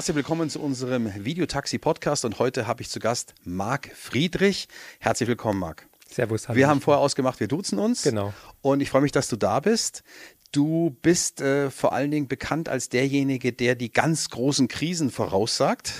Herzlich willkommen zu unserem Videotaxi-Podcast und heute habe ich zu Gast Marc Friedrich. Herzlich willkommen, Marc. Servus, hallo. Wir haben vorher ausgemacht, wir duzen uns. Genau. Und ich freue mich, dass du da bist. Du bist äh, vor allen Dingen bekannt als derjenige, der die ganz großen Krisen voraussagt.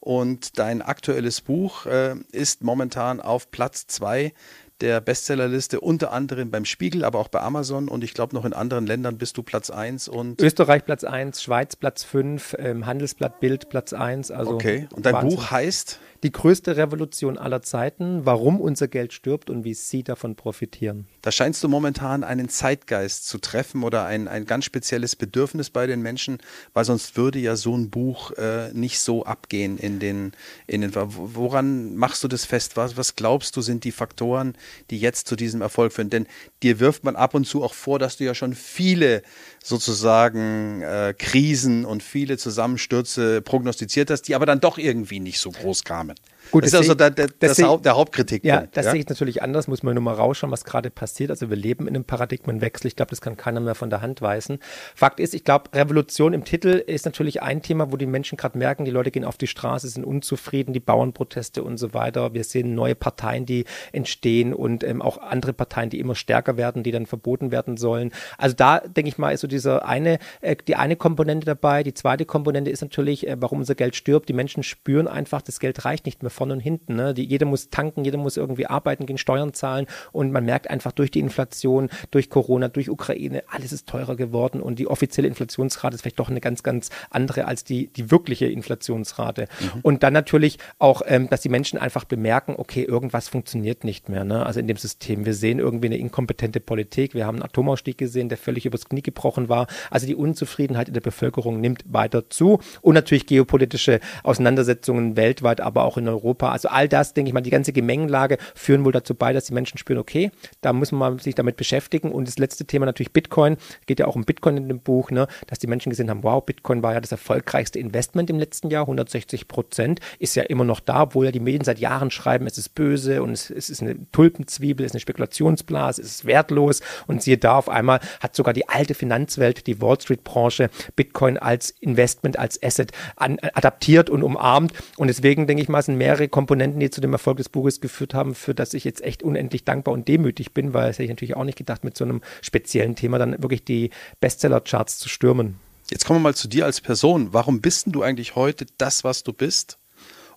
Und dein aktuelles Buch äh, ist momentan auf Platz zwei der Bestsellerliste, unter anderem beim Spiegel, aber auch bei Amazon und ich glaube noch in anderen Ländern bist du Platz 1 und. Österreich Platz 1, Schweiz Platz 5, ähm, Handelsblatt Bild Platz 1. Also okay, und dein Wahnsinn. Buch heißt? Die größte Revolution aller Zeiten, warum unser Geld stirbt und wie Sie davon profitieren. Da scheinst du momentan einen Zeitgeist zu treffen oder ein, ein ganz spezielles Bedürfnis bei den Menschen, weil sonst würde ja so ein Buch äh, nicht so abgehen in den, in den. Woran machst du das fest? Was, was glaubst du sind die Faktoren, die jetzt zu diesem Erfolg führen? Denn dir wirft man ab und zu auch vor, dass du ja schon viele sozusagen äh, Krisen und viele Zusammenstürze prognostiziert hast, die aber dann doch irgendwie nicht so groß kamen. Gut, das, das ist also der, der, das das der Hauptkritik. Ja, das ja? sehe ich natürlich anders, muss man nur mal rausschauen, was gerade passiert. Also wir leben in einem Paradigmenwechsel. Ich glaube, das kann keiner mehr von der Hand weisen. Fakt ist, ich glaube, Revolution im Titel ist natürlich ein Thema, wo die Menschen gerade merken, die Leute gehen auf die Straße, sind unzufrieden, die Bauernproteste und so weiter. Wir sehen neue Parteien, die entstehen und ähm, auch andere Parteien, die immer stärker werden, die dann verboten werden sollen. Also da, denke ich mal, ist so dieser eine, äh, die eine Komponente dabei. Die zweite Komponente ist natürlich, äh, warum unser Geld stirbt. Die Menschen spüren einfach, das Geld reicht nicht mehr vorne und hinten. Ne? Die, jeder muss tanken, jeder muss irgendwie arbeiten gehen, Steuern zahlen und man merkt einfach durch die Inflation, durch Corona, durch Ukraine, alles ist teurer geworden und die offizielle Inflationsrate ist vielleicht doch eine ganz, ganz andere als die, die wirkliche Inflationsrate. Mhm. Und dann natürlich auch, ähm, dass die Menschen einfach bemerken, okay, irgendwas funktioniert nicht mehr. Ne? Also in dem System. Wir sehen irgendwie eine inkompetente Politik. Wir haben einen Atomausstieg gesehen, der völlig übers Knie gebrochen war. Also die Unzufriedenheit in der Bevölkerung nimmt weiter zu und natürlich geopolitische Auseinandersetzungen weltweit, aber auch in Europa Europa. Also all das, denke ich mal, die ganze Gemengenlage führen wohl dazu bei, dass die Menschen spüren, okay, da muss man sich damit beschäftigen. Und das letzte Thema natürlich Bitcoin, geht ja auch um Bitcoin in dem Buch, ne, dass die Menschen gesehen haben, wow, Bitcoin war ja das erfolgreichste Investment im letzten Jahr, 160 Prozent, ist ja immer noch da, obwohl ja die Medien seit Jahren schreiben, es ist böse und es, es ist eine Tulpenzwiebel, es ist eine Spekulationsblase, es ist wertlos. Und siehe da, auf einmal hat sogar die alte Finanzwelt, die Wall Street-Branche, Bitcoin als Investment, als Asset an, adaptiert und umarmt. Und deswegen denke ich mal, sind mehrere mehrere Komponenten, die zu dem Erfolg des Buches geführt haben, für das ich jetzt echt unendlich dankbar und demütig bin, weil es hätte ich natürlich auch nicht gedacht, mit so einem speziellen Thema dann wirklich die Bestseller-Charts zu stürmen. Jetzt kommen wir mal zu dir als Person. Warum bist denn du eigentlich heute das, was du bist?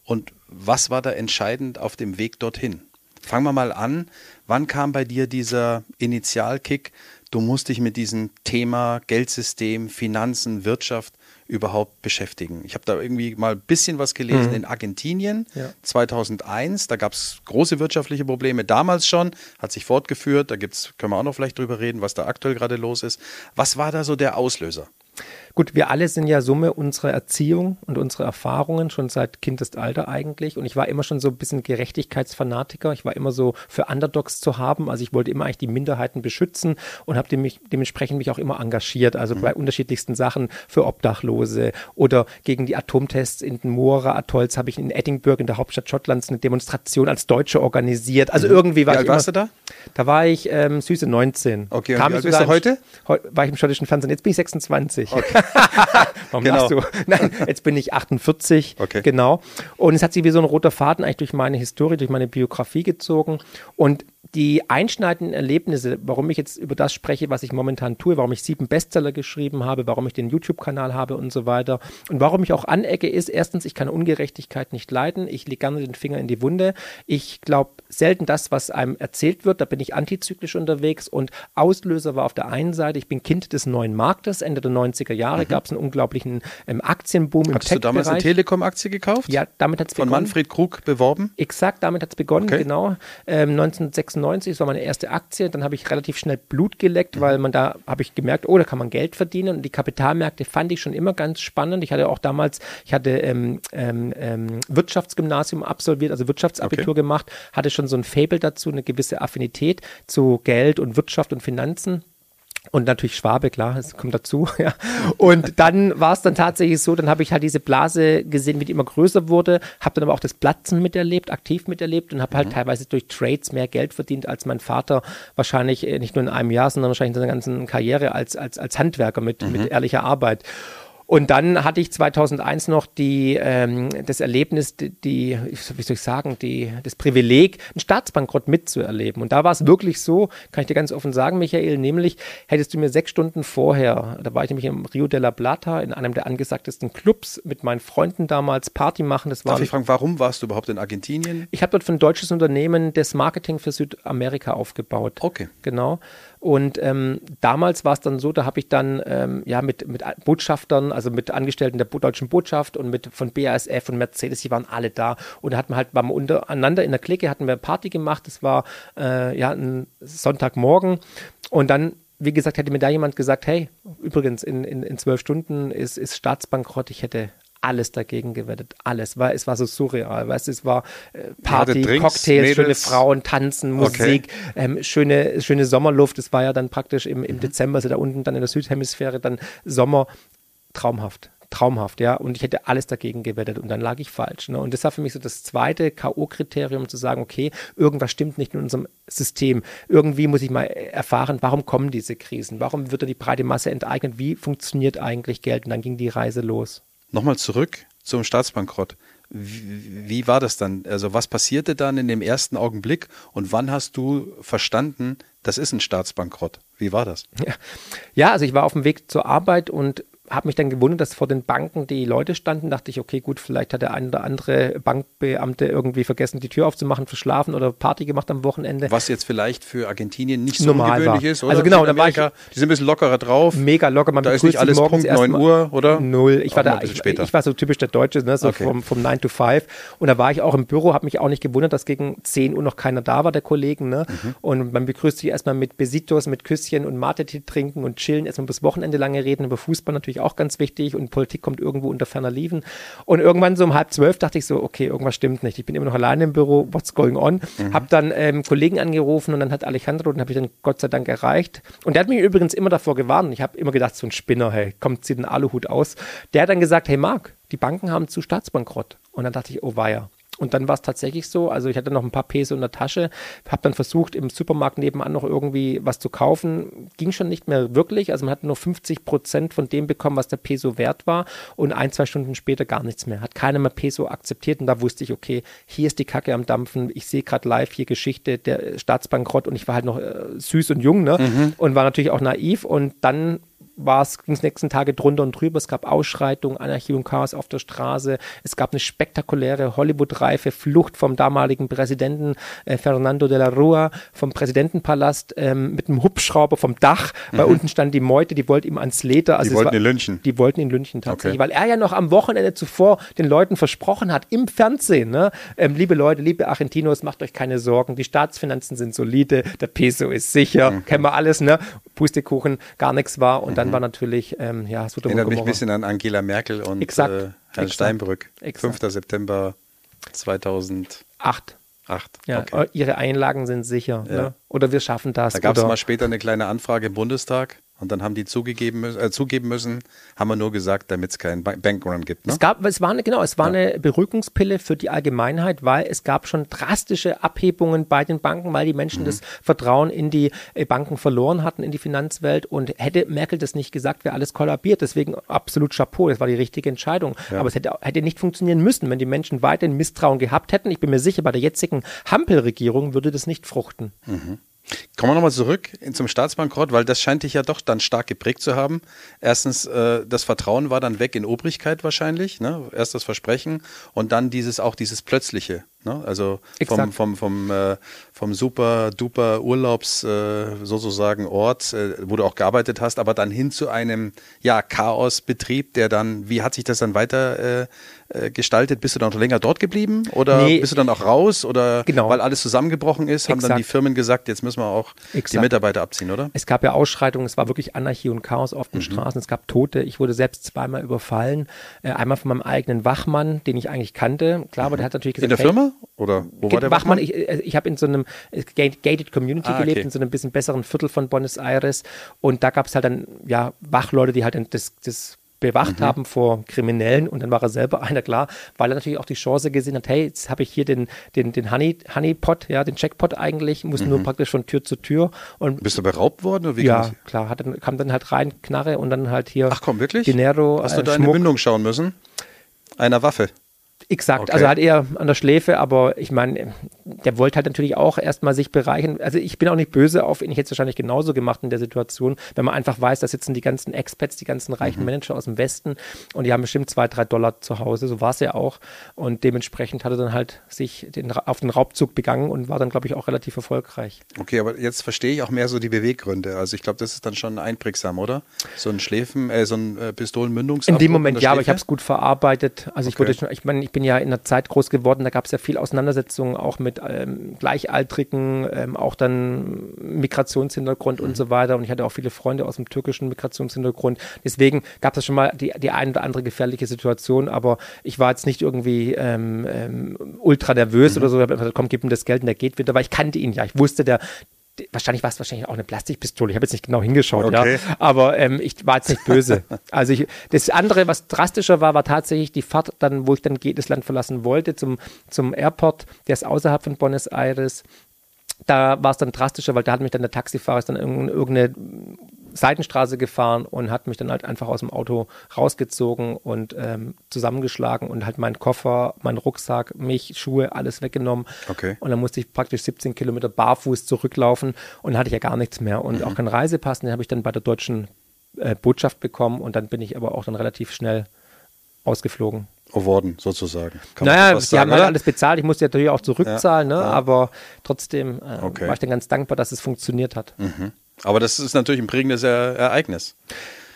Und was war da entscheidend auf dem Weg dorthin? Fangen wir mal an. Wann kam bei dir dieser Initialkick? Du musst dich mit diesem Thema Geldsystem, Finanzen, Wirtschaft überhaupt beschäftigen. Ich habe da irgendwie mal ein bisschen was gelesen mhm. in Argentinien ja. 2001. Da gab es große wirtschaftliche Probleme damals schon, hat sich fortgeführt. Da gibt's, können wir auch noch vielleicht drüber reden, was da aktuell gerade los ist. Was war da so der Auslöser? Gut, wir alle sind ja Summe unserer Erziehung und unserer Erfahrungen, schon seit Kindesalter eigentlich. Und ich war immer schon so ein bisschen Gerechtigkeitsfanatiker. Ich war immer so für Underdogs zu haben. Also ich wollte immer eigentlich die Minderheiten beschützen und habe mich, dementsprechend mich auch immer engagiert. Also mhm. bei unterschiedlichsten Sachen für Obdachlose oder gegen die Atomtests in den Moora-Atolls habe ich in Edinburgh in der Hauptstadt Schottlands eine Demonstration als Deutsche organisiert. Also mhm. irgendwie war wie ich immer, warst du da? Da war ich ähm, süße 19. Okay, und Kam wie alt bist du heute? War ich im schottischen Fernsehen. Jetzt bin ich 26. Okay. Warum genau. du? Nein, jetzt bin ich 48. Okay. Genau. Und es hat sich wie so ein roter Faden eigentlich durch meine Historie, durch meine Biografie gezogen. Und die einschneidenden Erlebnisse, warum ich jetzt über das spreche, was ich momentan tue, warum ich sieben Bestseller geschrieben habe, warum ich den YouTube-Kanal habe und so weiter und warum ich auch anecke, ist erstens, ich kann Ungerechtigkeit nicht leiden, ich lege gerne den Finger in die Wunde, ich glaube selten das, was einem erzählt wird, da bin ich antizyklisch unterwegs und Auslöser war auf der einen Seite, ich bin Kind des neuen Marktes, Ende der 90er Jahre mhm. gab es einen unglaublichen ähm, Aktienboom im Hattest du damals eine Telekom-Aktie gekauft? Ja, damit hat es begonnen. Von Manfred Krug beworben? Exakt, damit hat es begonnen, okay. genau. Ähm, 1996 96, das war meine erste Aktie. Dann habe ich relativ schnell Blut geleckt, weil man da habe ich gemerkt, oh, da kann man Geld verdienen. Und die Kapitalmärkte fand ich schon immer ganz spannend. Ich hatte auch damals, ich hatte ähm, ähm, ähm Wirtschaftsgymnasium absolviert, also Wirtschaftsabitur okay. gemacht, hatte schon so ein Fable dazu, eine gewisse Affinität zu Geld und Wirtschaft und Finanzen. Und natürlich Schwabe, klar, es kommt dazu. Ja. Und dann war es dann tatsächlich so, dann habe ich halt diese Blase gesehen, wie die immer größer wurde, habe dann aber auch das Platzen miterlebt, aktiv miterlebt und habe halt mhm. teilweise durch Trades mehr Geld verdient als mein Vater wahrscheinlich äh, nicht nur in einem Jahr, sondern wahrscheinlich in seiner ganzen Karriere als, als, als Handwerker mit, mhm. mit ehrlicher Arbeit. Und dann hatte ich 2001 noch die, ähm, das Erlebnis, die, die, wie soll ich sagen, die, das Privileg, einen Staatsbankrott mitzuerleben. Und da war es wirklich so, kann ich dir ganz offen sagen, Michael, nämlich hättest du mir sechs Stunden vorher, da war ich nämlich im Rio de la Plata in einem der angesagtesten Clubs mit meinen Freunden damals Party machen. Das war Darf ich fragen, warum warst du überhaupt in Argentinien? Ich habe dort für ein deutsches Unternehmen das Marketing für Südamerika aufgebaut. Okay. Genau. Und ähm, damals war es dann so, da habe ich dann ähm, ja mit, mit Botschaftern, also mit Angestellten der deutschen Botschaft und mit von BASF und Mercedes, die waren alle da. Und da hatten wir halt wir untereinander in der Clique, hatten wir Party gemacht. Das war äh, ja ein Sonntagmorgen. Und dann wie gesagt, hätte mir da jemand gesagt, hey, übrigens, in, in, in zwölf Stunden ist, ist Staatsbankrott, ich hätte alles dagegen gewettet, alles, weil es war so surreal, weißt es war äh, Party, Drinks, Cocktails, Mädels. schöne Frauen, Tanzen, Musik, okay. ähm, schöne, schöne Sommerluft, es war ja dann praktisch im, im mhm. Dezember, also da unten dann in der Südhemisphäre dann Sommer, traumhaft traumhaft, ja. Und ich hätte alles dagegen gewettet und dann lag ich falsch. Ne? Und das war für mich so das zweite K.O.-Kriterium, zu sagen, okay, irgendwas stimmt nicht in unserem System. Irgendwie muss ich mal erfahren, warum kommen diese Krisen? Warum wird da die breite Masse enteignet? Wie funktioniert eigentlich Geld? Und dann ging die Reise los. Nochmal zurück zum Staatsbankrott. Wie, wie, war das dann? Also was passierte dann in dem ersten Augenblick und wann hast du verstanden, das ist ein Staatsbankrott? Wie war das? Ja, ja also ich war auf dem Weg zur Arbeit und habe mich dann gewundert, dass vor den Banken die Leute standen. Dachte ich, okay, gut, vielleicht hat der ein oder andere Bankbeamte irgendwie vergessen, die Tür aufzumachen, verschlafen oder Party gemacht am Wochenende. Was jetzt vielleicht für Argentinien nicht so Normal ungewöhnlich war. ist, oder? Also genau, da war ich, die sind ein bisschen lockerer drauf. Mega locker. Man da ist nicht alles Punkt 9 Uhr, oder? Null. Ich war da, ich, ich, war so typisch der Deutsche, ne, so okay. vom, vom 9 to 5. Und da war ich auch im Büro, habe mich auch nicht gewundert, dass gegen 10 Uhr noch keiner da war, der Kollegen. Ne? Mhm. Und man begrüßt sich erstmal mit Besitos, mit Küsschen und Mate-Tee trinken und chillen, erstmal bis Wochenende lange reden, über Fußball natürlich auch ganz wichtig und Politik kommt irgendwo unter ferner Liefen. Und irgendwann so um halb zwölf dachte ich so, okay, irgendwas stimmt nicht. Ich bin immer noch alleine im Büro, what's going on? Mhm. Hab dann ähm, Kollegen angerufen und dann hat Alejandro, den habe ich dann Gott sei Dank erreicht. Und der hat mich übrigens immer davor gewarnt. Ich habe immer gedacht, so ein Spinner, hey, kommt, zieht den Aluhut aus. Der hat dann gesagt, hey Marc, die Banken haben zu Staatsbankrott. Und dann dachte ich, oh weia. Und dann war es tatsächlich so, also ich hatte noch ein paar Peso in der Tasche, habe dann versucht, im Supermarkt nebenan noch irgendwie was zu kaufen. Ging schon nicht mehr wirklich. Also man hat nur 50 Prozent von dem bekommen, was der Peso wert war. Und ein, zwei Stunden später gar nichts mehr. Hat keiner mehr Peso akzeptiert. Und da wusste ich, okay, hier ist die Kacke am Dampfen. Ich sehe gerade live hier Geschichte, der Staatsbankrott. Und ich war halt noch äh, süß und jung, ne? Mhm. Und war natürlich auch naiv. Und dann war es, ging es nächsten Tage drunter und drüber. Es gab Ausschreitungen, Anarchie und Chaos auf der Straße. Es gab eine spektakuläre Hollywood-reife Flucht vom damaligen Präsidenten äh, Fernando de la Rua vom Präsidentenpalast ähm, mit einem Hubschrauber vom Dach, weil mhm. unten stand die Meute, die wollte ihm ans Leder. Also die wollten ihn lynchen. Die wollten ihn lynchen tatsächlich, okay. weil er ja noch am Wochenende zuvor den Leuten versprochen hat, im Fernsehen, ne? Ähm, liebe Leute, liebe Argentinos, macht euch keine Sorgen, die Staatsfinanzen sind solide, der Peso ist sicher, mhm. kennen wir alles, ne? Pustekuchen, gar nichts war und mhm. dann dann war natürlich, ähm, ja, Sodom Erinnert mich ein bisschen an Angela Merkel und Exakt. Äh, Herrn Exakt. Steinbrück. Exakt. 5. September 2008. Acht. Ja, okay. ihre Einlagen sind sicher. Ja. Ne? Oder wir schaffen das. Da gab es mal später eine kleine Anfrage im Bundestag. Und dann haben die zugegeben müssen, äh, zugeben müssen, haben wir nur gesagt, damit es keinen Bankrun gibt. Ne? Es gab, es war eine, genau, es war ja. eine Beruhigungspille für die Allgemeinheit, weil es gab schon drastische Abhebungen bei den Banken, weil die Menschen mhm. das Vertrauen in die äh, Banken verloren hatten, in die Finanzwelt. Und hätte Merkel das nicht gesagt, wäre alles kollabiert. Deswegen absolut Chapeau, das war die richtige Entscheidung. Ja. Aber es hätte, hätte nicht funktionieren müssen, wenn die Menschen weiterhin Misstrauen gehabt hätten. Ich bin mir sicher, bei der jetzigen Hampelregierung würde das nicht fruchten. Mhm. Kommen wir nochmal zurück zum Staatsbankrott, weil das scheint dich ja doch dann stark geprägt zu haben. Erstens, äh, das Vertrauen war dann weg in Obrigkeit wahrscheinlich, ne? erst das Versprechen und dann dieses auch dieses Plötzliche. Ne? Also vom, vom, vom, äh, vom super duper Urlaubs äh, sozusagen Ort, äh, wo du auch gearbeitet hast, aber dann hin zu einem ja, Chaosbetrieb, der dann, wie hat sich das dann weiter äh, äh, gestaltet? Bist du dann noch länger dort geblieben oder nee, bist du dann auch raus oder genau. weil alles zusammengebrochen ist, haben Exakt. dann die Firmen gesagt, jetzt müssen wir auch Exakt. die Mitarbeiter abziehen, oder? Es gab ja Ausschreitungen, es war wirklich Anarchie und Chaos auf den mhm. Straßen, es gab Tote, ich wurde selbst zweimal überfallen, äh, einmal von meinem eigenen Wachmann, den ich eigentlich kannte, klar, aber der hat natürlich gesagt, In der Firma? Oder wo war der Wachmann? Ich, äh, ich habe in so einem äh, gated Community ah, gelebt, okay. in so einem bisschen besseren Viertel von Buenos Aires. Und da gab es halt dann, ja, Wachleute, die halt dann das, das bewacht mhm. haben vor Kriminellen und dann war er selber einer klar, weil er natürlich auch die Chance gesehen hat, hey, jetzt habe ich hier den, den, den Honey, Honeypot, ja, den Checkpot eigentlich, muss mhm. nur praktisch von Tür zu Tür. Und Bist du beraubt worden? Oder wie ja, klar, hat, kam dann halt rein, Knarre und dann halt hier Ach komm, wirklich? Dinero. Hast du da in die Mündung schauen müssen? Einer Waffe? Exakt, okay. also halt eher an der Schläfe, aber ich meine, der wollte halt natürlich auch erstmal sich bereichern. Also ich bin auch nicht böse auf ihn, ich hätte es wahrscheinlich genauso gemacht in der Situation, wenn man einfach weiß, da sitzen die ganzen Expats, die ganzen reichen mhm. Manager aus dem Westen und die haben bestimmt zwei, drei Dollar zu Hause, so war es ja auch. Und dementsprechend hat er dann halt sich den, auf den Raubzug begangen und war dann, glaube ich, auch relativ erfolgreich. Okay, aber jetzt verstehe ich auch mehr so die Beweggründe. Also ich glaube, das ist dann schon einprägsam, oder? So ein Schläfen, äh, so ein äh, Pistolenmündungsabdruck. In dem Moment ja, aber ich habe es gut verarbeitet. Also okay. ich wurde schon, ich meine, ich bin ja in der Zeit groß geworden, da gab es ja viel Auseinandersetzungen auch mit ähm, Gleichaltrigen, ähm, auch dann Migrationshintergrund mhm. und so weiter. Und ich hatte auch viele Freunde aus dem türkischen Migrationshintergrund. Deswegen gab es schon mal die, die ein oder andere gefährliche Situation, aber ich war jetzt nicht irgendwie ähm, ähm, ultra nervös mhm. oder so. Ich gesagt, komm, gib ihm das Geld und der geht wieder, weil ich kannte ihn ja. Ich wusste, der, wahrscheinlich war es wahrscheinlich auch eine Plastikpistole. Ich habe jetzt nicht genau hingeschaut, okay. ja. Aber ähm, ich war jetzt nicht böse. also ich, das andere, was drastischer war, war tatsächlich die Fahrt, dann, wo ich dann das Land verlassen wollte, zum, zum Airport, der ist außerhalb von Buenos Aires da war es dann drastischer, weil da hat mich dann der Taxifahrer dann irgendeine Seitenstraße gefahren und hat mich dann halt einfach aus dem Auto rausgezogen und ähm, zusammengeschlagen und halt meinen Koffer, meinen Rucksack, mich, Schuhe, alles weggenommen. Okay. Und dann musste ich praktisch 17 Kilometer barfuß zurücklaufen und hatte ich ja gar nichts mehr und mhm. auch keinen Reisepass. Den habe ich dann bei der deutschen äh, Botschaft bekommen und dann bin ich aber auch dann relativ schnell ausgeflogen geworden, sozusagen. Kann naja, die sagen, haben halt alles bezahlt. Ich musste natürlich auch zurückzahlen, ja, ne? Ja. aber trotzdem äh, okay. war ich dann ganz dankbar, dass es funktioniert hat. Mhm. Aber das ist natürlich ein prägendes Ereignis.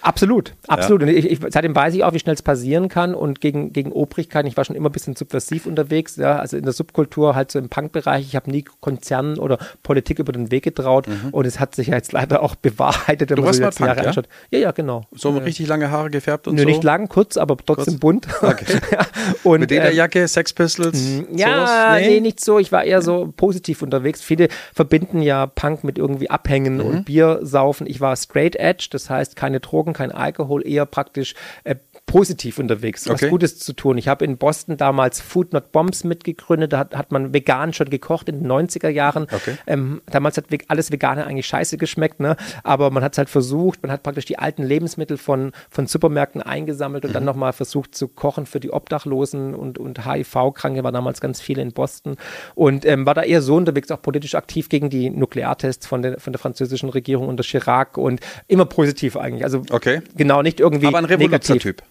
Absolut, absolut. Ja. Und ich, ich, seitdem weiß ich auch, wie schnell es passieren kann. Und gegen, gegen Obrigkeiten, ich war schon immer ein bisschen subversiv unterwegs, ja, also in der Subkultur, halt so im Punk-Bereich. Ich habe nie Konzernen oder Politik über den Weg getraut. Mhm. Und es hat sich ja jetzt leider auch bewahrheitet, wenn du man so jetzt Punk, Jahre ja? anschaut. Ja, ja, genau. So ja. richtig lange Haare gefärbt und Nö, so? nicht lang, kurz, aber trotzdem kurz. bunt. Okay. und, Mit der äh, Sex Pistols? Mm, ja, nee? nee? nicht so. Ich war eher so positiv unterwegs. Viele verbinden ja Punk mit irgendwie Abhängen mhm. und Bier saufen. Ich war straight edge, das heißt keine Drogen, kein Alkohol, eher praktisch äh, positiv unterwegs, okay. was Gutes zu tun. Ich habe in Boston damals Food Not Bombs mitgegründet, da hat, hat man vegan schon gekocht in den 90er Jahren. Okay. Ähm, damals hat alles Vegane eigentlich scheiße geschmeckt, ne? aber man hat es halt versucht, man hat praktisch die alten Lebensmittel von, von Supermärkten eingesammelt und mhm. dann nochmal versucht zu kochen für die Obdachlosen und, und HIV-Kranke, war damals ganz viele in Boston und ähm, war da eher so unterwegs, auch politisch aktiv gegen die Nukleartests von der, von der französischen Regierung unter Chirac und immer positiv eigentlich. Also okay. genau, nicht irgendwie Aber ein Revolutionstyp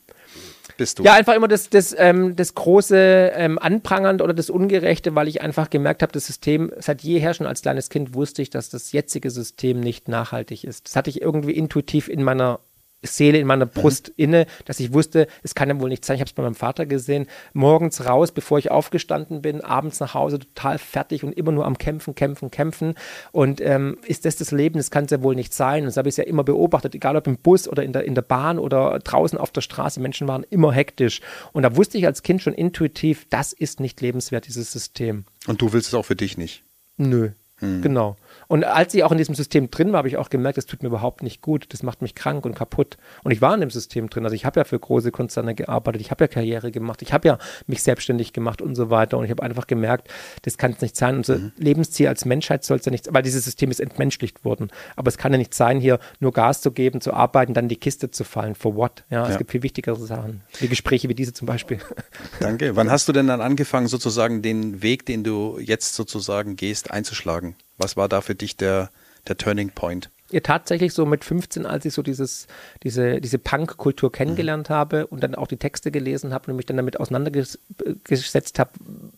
bist du? Ja, einfach immer das, das, ähm, das große ähm, Anprangernd oder das Ungerechte, weil ich einfach gemerkt habe, das System, seit jeher schon als kleines Kind wusste ich, dass das jetzige System nicht nachhaltig ist. Das hatte ich irgendwie intuitiv in meiner Seele in meiner Brust mhm. inne, dass ich wusste, es kann ja wohl nicht sein. Ich habe es bei meinem Vater gesehen, morgens raus, bevor ich aufgestanden bin, abends nach Hause total fertig und immer nur am Kämpfen, Kämpfen, Kämpfen. Und ähm, ist das das Leben? Das kann es ja wohl nicht sein. Und das habe ich ja immer beobachtet, egal ob im Bus oder in der, in der Bahn oder draußen auf der Straße. Menschen waren immer hektisch. Und da wusste ich als Kind schon intuitiv, das ist nicht lebenswert, dieses System. Und du willst es auch für dich nicht? Nö. Hm. Genau. Und als ich auch in diesem System drin war, habe ich auch gemerkt, das tut mir überhaupt nicht gut. Das macht mich krank und kaputt. Und ich war in dem System drin. Also ich habe ja für große Konzerne gearbeitet, ich habe ja Karriere gemacht, ich habe ja mich selbstständig gemacht und so weiter. Und ich habe einfach gemerkt, das kann es nicht sein. Unser mhm. Lebensziel als Menschheit soll es ja nicht, weil dieses System ist entmenschlicht worden. Aber es kann ja nicht sein, hier nur Gas zu geben, zu arbeiten, dann die Kiste zu fallen. For what? Ja, ja. es gibt viel wichtigere Sachen. Wie Gespräche wie diese zum Beispiel. Danke. Wann hast du denn dann angefangen, sozusagen den Weg, den du jetzt sozusagen gehst, einzuschlagen? Was war da für dich der, der Turning Point? Ja, tatsächlich so mit 15, als ich so dieses, diese, diese Punk-Kultur kennengelernt mhm. habe und dann auch die Texte gelesen habe und mich dann damit auseinandergesetzt habe,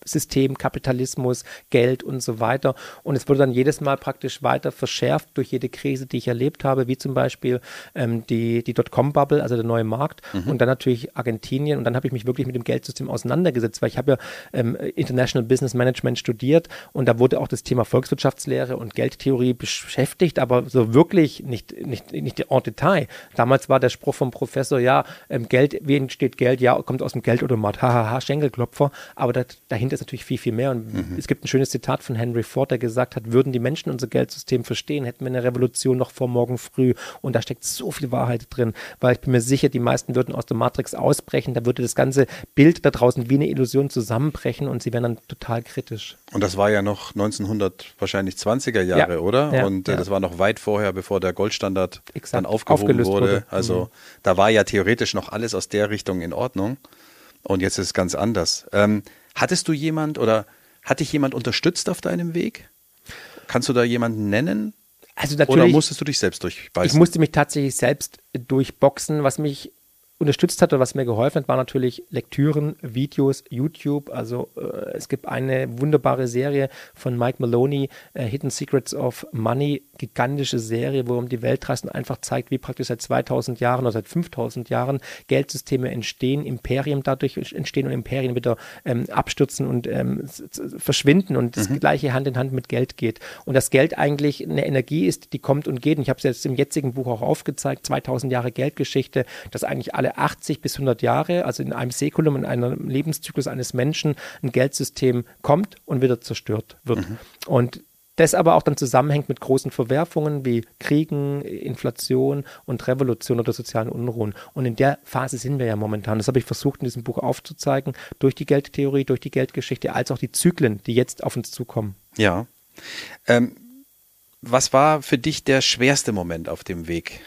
System, Kapitalismus, Geld und so weiter. Und es wurde dann jedes Mal praktisch weiter verschärft durch jede Krise, die ich erlebt habe, wie zum Beispiel ähm, die, die Dotcom-Bubble, also der neue Markt mhm. und dann natürlich Argentinien. Und dann habe ich mich wirklich mit dem Geldsystem auseinandergesetzt, weil ich habe ja ähm, International Business Management studiert und da wurde auch das Thema Volkswirtschaftslehre und Geldtheorie beschäftigt, aber so wirklich wirklich nicht, nicht, nicht en Detail. Damals war der Spruch vom Professor, ja, ähm, Geld, wie entsteht Geld? Ja, kommt aus dem Geldautomat. Hahaha, Schenkelklopfer. Aber das, dahinter ist natürlich viel, viel mehr. Und mhm. es gibt ein schönes Zitat von Henry Ford, der gesagt hat, würden die Menschen unser Geldsystem verstehen, hätten wir eine Revolution noch vor morgen früh. Und da steckt so viel Wahrheit drin, weil ich bin mir sicher, die meisten würden aus der Matrix ausbrechen. Da würde das ganze Bild da draußen wie eine Illusion zusammenbrechen und sie wären dann total kritisch. Und das war ja noch 1900 wahrscheinlich 20er Jahre, ja. oder? Ja, und äh, ja. das war noch weit vorher, bevor der Goldstandard Exakt. dann aufgehoben wurde. wurde. Also mhm. da war ja theoretisch noch alles aus der Richtung in Ordnung. Und jetzt ist es ganz anders. Ähm, hattest du jemand oder hat dich jemand unterstützt auf deinem Weg? Kannst du da jemanden nennen? Also natürlich, Oder musstest du dich selbst durchbeißen? Ich musste mich tatsächlich selbst durchboxen, was mich unterstützt hat oder was mir geholfen hat, war natürlich Lektüren, Videos, YouTube. Also äh, es gibt eine wunderbare Serie von Mike Maloney, äh, Hidden Secrets of Money, gigantische Serie, wo um die Welt reist und einfach zeigt, wie praktisch seit 2000 Jahren oder seit 5000 Jahren Geldsysteme entstehen, Imperien dadurch entstehen und Imperien wieder ähm, abstürzen und ähm, verschwinden und das mhm. gleiche Hand in Hand mit Geld geht. Und das Geld eigentlich eine Energie ist, die kommt und geht. Und ich habe es jetzt im jetzigen Buch auch aufgezeigt, 2000 Jahre Geldgeschichte, dass eigentlich alle 80 bis 100 Jahre, also in einem Säkulum, in einem Lebenszyklus eines Menschen, ein Geldsystem kommt und wieder zerstört wird. Mhm. Und das aber auch dann zusammenhängt mit großen Verwerfungen wie Kriegen, Inflation und Revolution oder sozialen Unruhen. Und in der Phase sind wir ja momentan. Das habe ich versucht in diesem Buch aufzuzeigen, durch die Geldtheorie, durch die Geldgeschichte, als auch die Zyklen, die jetzt auf uns zukommen. Ja. Ähm, was war für dich der schwerste Moment auf dem Weg?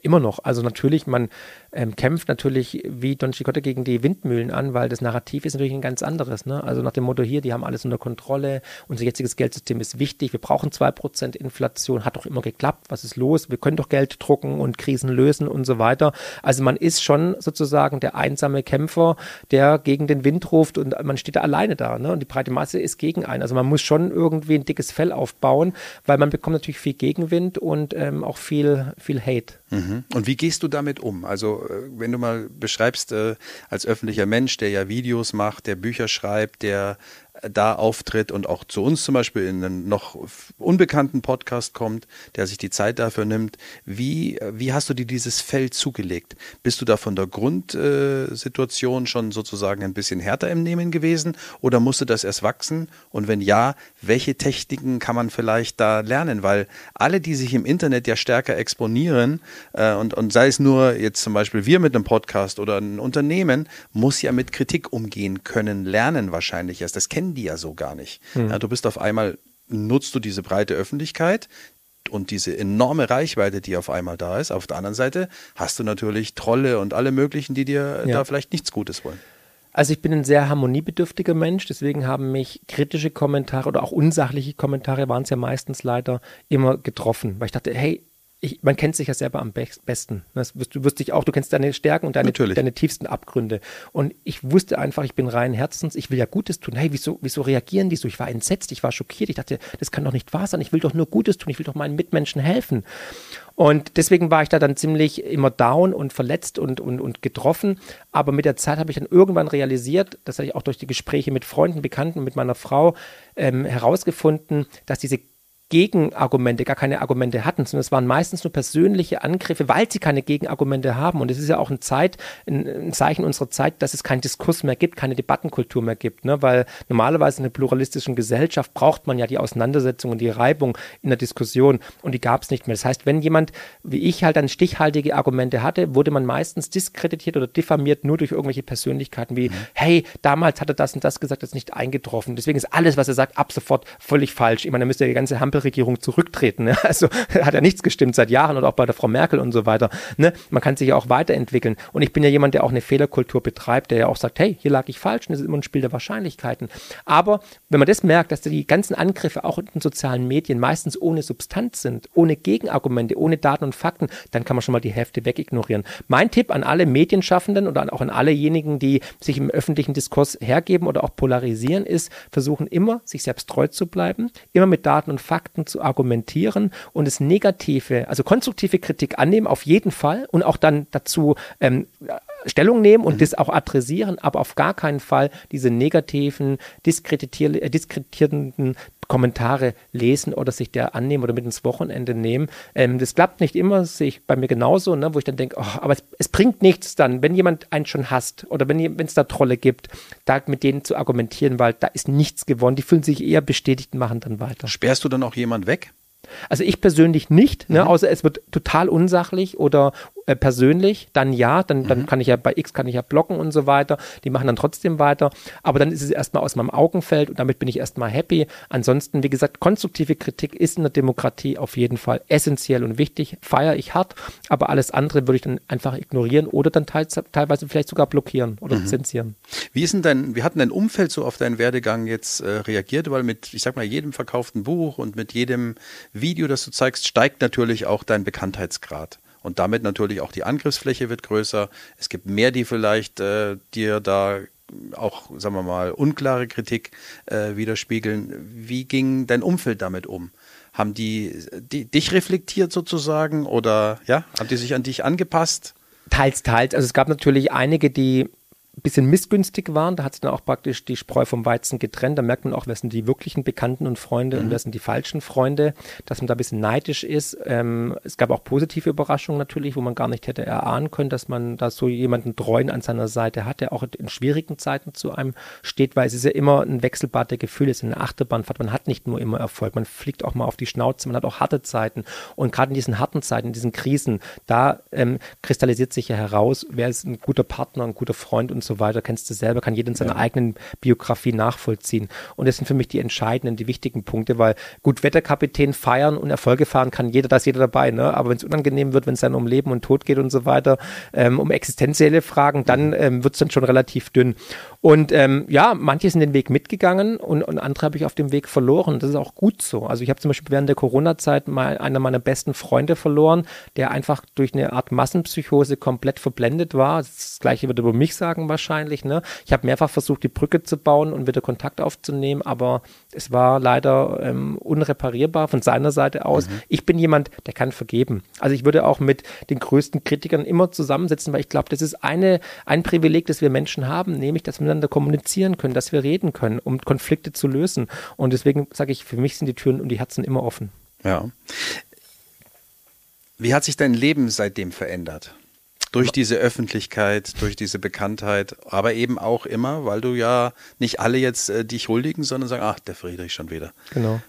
Immer noch. Also natürlich, man ähm, kämpft natürlich wie Don Quixote gegen die Windmühlen an, weil das Narrativ ist natürlich ein ganz anderes. Ne? Also nach dem Motto hier, die haben alles unter Kontrolle, unser jetziges Geldsystem ist wichtig, wir brauchen 2% Inflation, hat doch immer geklappt, was ist los, wir können doch Geld drucken und Krisen lösen und so weiter. Also man ist schon sozusagen der einsame Kämpfer, der gegen den Wind ruft und man steht da alleine da. Ne? Und die breite Masse ist gegen einen. Also man muss schon irgendwie ein dickes Fell aufbauen, weil man bekommt natürlich viel Gegenwind und ähm, auch viel, viel Hate. Mhm. Und wie gehst du damit um? Also äh, wenn du mal beschreibst, äh, als öffentlicher Mensch, der ja Videos macht, der Bücher schreibt, der da auftritt und auch zu uns zum Beispiel in einen noch unbekannten Podcast kommt, der sich die Zeit dafür nimmt. Wie, wie hast du dir dieses Feld zugelegt? Bist du da von der Grundsituation schon sozusagen ein bisschen härter im Nehmen gewesen oder musste das erst wachsen? Und wenn ja, welche Techniken kann man vielleicht da lernen? Weil alle, die sich im Internet ja stärker exponieren äh, und, und sei es nur jetzt zum Beispiel wir mit einem Podcast oder ein Unternehmen, muss ja mit Kritik umgehen können, lernen wahrscheinlich erst. Das kennen kennen die ja so gar nicht. Mhm. Ja, du bist auf einmal, nutzt du diese breite Öffentlichkeit und diese enorme Reichweite, die auf einmal da ist. Auf der anderen Seite hast du natürlich Trolle und alle möglichen, die dir ja. da vielleicht nichts Gutes wollen. Also ich bin ein sehr harmoniebedürftiger Mensch, deswegen haben mich kritische Kommentare oder auch unsachliche Kommentare waren es ja meistens leider immer getroffen, weil ich dachte, hey, ich, man kennt sich ja selber am be besten. Das wirst, du wirst dich auch, du kennst deine Stärken und deine, deine tiefsten Abgründe. Und ich wusste einfach, ich bin rein Herzens, ich will ja Gutes tun. Hey, wieso, wieso reagieren die so? Ich war entsetzt, ich war schockiert. Ich dachte, das kann doch nicht wahr sein. Ich will doch nur Gutes tun. Ich will doch meinen Mitmenschen helfen. Und deswegen war ich da dann ziemlich immer down und verletzt und, und, und getroffen. Aber mit der Zeit habe ich dann irgendwann realisiert, das habe ich auch durch die Gespräche mit Freunden, Bekannten, mit meiner Frau ähm, herausgefunden, dass diese Gegenargumente, gar keine Argumente hatten, sondern es waren meistens nur persönliche Angriffe, weil sie keine Gegenargumente haben. Und es ist ja auch ein, Zeit, ein, Zeichen unserer Zeit, dass es keinen Diskurs mehr gibt, keine Debattenkultur mehr gibt. Ne? Weil normalerweise in einer pluralistischen Gesellschaft braucht man ja die Auseinandersetzung und die Reibung in der Diskussion. Und die gab es nicht mehr. Das heißt, wenn jemand wie ich halt dann stichhaltige Argumente hatte, wurde man meistens diskreditiert oder diffamiert nur durch irgendwelche Persönlichkeiten wie, mhm. hey, damals hat er das und das gesagt, das ist nicht eingetroffen. Deswegen ist alles, was er sagt, ab sofort völlig falsch. Ich meine, da müsste die ganze Hampel Ampelregierung zurücktreten. Ne? Also hat ja nichts gestimmt seit Jahren oder auch bei der Frau Merkel und so weiter. Ne? Man kann sich ja auch weiterentwickeln. Und ich bin ja jemand, der auch eine Fehlerkultur betreibt, der ja auch sagt, hey, hier lag ich falsch und das ist immer ein Spiel der Wahrscheinlichkeiten. Aber wenn man das merkt, dass die ganzen Angriffe auch in den sozialen Medien meistens ohne Substanz sind, ohne Gegenargumente, ohne Daten und Fakten, dann kann man schon mal die Hälfte wegignorieren. Mein Tipp an alle Medienschaffenden oder auch an allejenigen, die sich im öffentlichen Diskurs hergeben oder auch polarisieren, ist, versuchen immer, sich selbst treu zu bleiben, immer mit Daten und Fakten Fakten zu argumentieren und das Negative, also konstruktive Kritik annehmen, auf jeden Fall und auch dann dazu ähm, Stellung nehmen und mhm. das auch adressieren, aber auf gar keinen Fall diese negativen, diskreditierenden Kommentare lesen oder sich der annehmen oder mit ins Wochenende nehmen. Ähm, das klappt nicht immer, das sehe ich bei mir genauso, ne, wo ich dann denke, oh, aber es, es, bringt nichts dann, wenn jemand einen schon hasst oder wenn es da Trolle gibt, da mit denen zu argumentieren, weil da ist nichts gewonnen. Die fühlen sich eher bestätigt und machen dann weiter. Sperrst du dann auch jemand weg? Also ich persönlich nicht, ne, mhm. außer es wird total unsachlich oder äh, persönlich, dann ja, dann, dann mhm. kann ich ja bei X kann ich ja blocken und so weiter. Die machen dann trotzdem weiter. Aber dann ist es erstmal aus meinem Augenfeld und damit bin ich erstmal happy. Ansonsten, wie gesagt, konstruktive Kritik ist in der Demokratie auf jeden Fall essentiell und wichtig. Feiere ich hart, aber alles andere würde ich dann einfach ignorieren oder dann teils, teilweise vielleicht sogar blockieren oder mhm. zensieren. Wie ist denn dein, wie hat denn dein Umfeld so auf deinen Werdegang jetzt äh, reagiert? Weil mit, ich sag mal, jedem verkauften Buch und mit jedem Video, das du zeigst, steigt natürlich auch dein Bekanntheitsgrad. Und damit natürlich auch die Angriffsfläche wird größer. Es gibt mehr, die vielleicht äh, dir da auch, sagen wir mal, unklare Kritik äh, widerspiegeln. Wie ging dein Umfeld damit um? Haben die, die dich reflektiert sozusagen oder ja, haben die sich an dich angepasst? Teils, teils. Also es gab natürlich einige, die bisschen missgünstig waren. Da hat sich dann auch praktisch die Spreu vom Weizen getrennt. Da merkt man auch, wer sind die wirklichen Bekannten und Freunde mhm. und wer sind die falschen Freunde, dass man da ein bisschen neidisch ist. Ähm, es gab auch positive Überraschungen natürlich, wo man gar nicht hätte erahnen können, dass man da so jemanden treuen an seiner Seite hat, der auch in schwierigen Zeiten zu einem steht, weil es ist ja immer ein Wechselbad der Gefühle, es ist eine Achterbahnfahrt. Man hat nicht nur immer Erfolg, man fliegt auch mal auf die Schnauze, man hat auch harte Zeiten. Und gerade in diesen harten Zeiten, in diesen Krisen, da ähm, kristallisiert sich ja heraus, wer ist ein guter Partner, ein guter Freund und so weiter, kennst du selber, kann jeder in seiner ja. eigenen Biografie nachvollziehen. Und das sind für mich die entscheidenden, die wichtigen Punkte, weil gut Wetterkapitän feiern und Erfolge fahren kann jeder, da ist jeder dabei, ne? Aber wenn es unangenehm wird, wenn es dann um Leben und Tod geht und so weiter, ähm, um existenzielle Fragen, dann mhm. ähm, wird es dann schon relativ dünn. Und ähm, ja, manche sind den Weg mitgegangen und, und andere habe ich auf dem Weg verloren. Das ist auch gut so. Also ich habe zum Beispiel während der Corona-Zeit mal einer meiner besten Freunde verloren, der einfach durch eine Art Massenpsychose komplett verblendet war. Das gleiche würde über mich sagen wahrscheinlich. Ne? Ich habe mehrfach versucht, die Brücke zu bauen und wieder Kontakt aufzunehmen, aber es war leider ähm, unreparierbar von seiner Seite aus. Mhm. Ich bin jemand, der kann vergeben. Also ich würde auch mit den größten Kritikern immer zusammensetzen, weil ich glaube, das ist eine, ein Privileg, das wir Menschen haben, nämlich, dass wir miteinander kommunizieren können, dass wir reden können, um Konflikte zu lösen. Und deswegen sage ich, für mich sind die Türen und die Herzen immer offen. Ja. Wie hat sich dein Leben seitdem verändert? Durch diese Öffentlichkeit, durch diese Bekanntheit, aber eben auch immer, weil du ja nicht alle jetzt äh, dich huldigen, sondern sagen, ach, der Friedrich schon wieder. Genau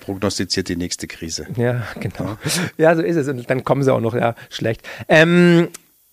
prognostiziert die nächste Krise. Ja, genau. Ja, so ist es. Und dann kommen sie auch noch, ja, schlecht. Ähm,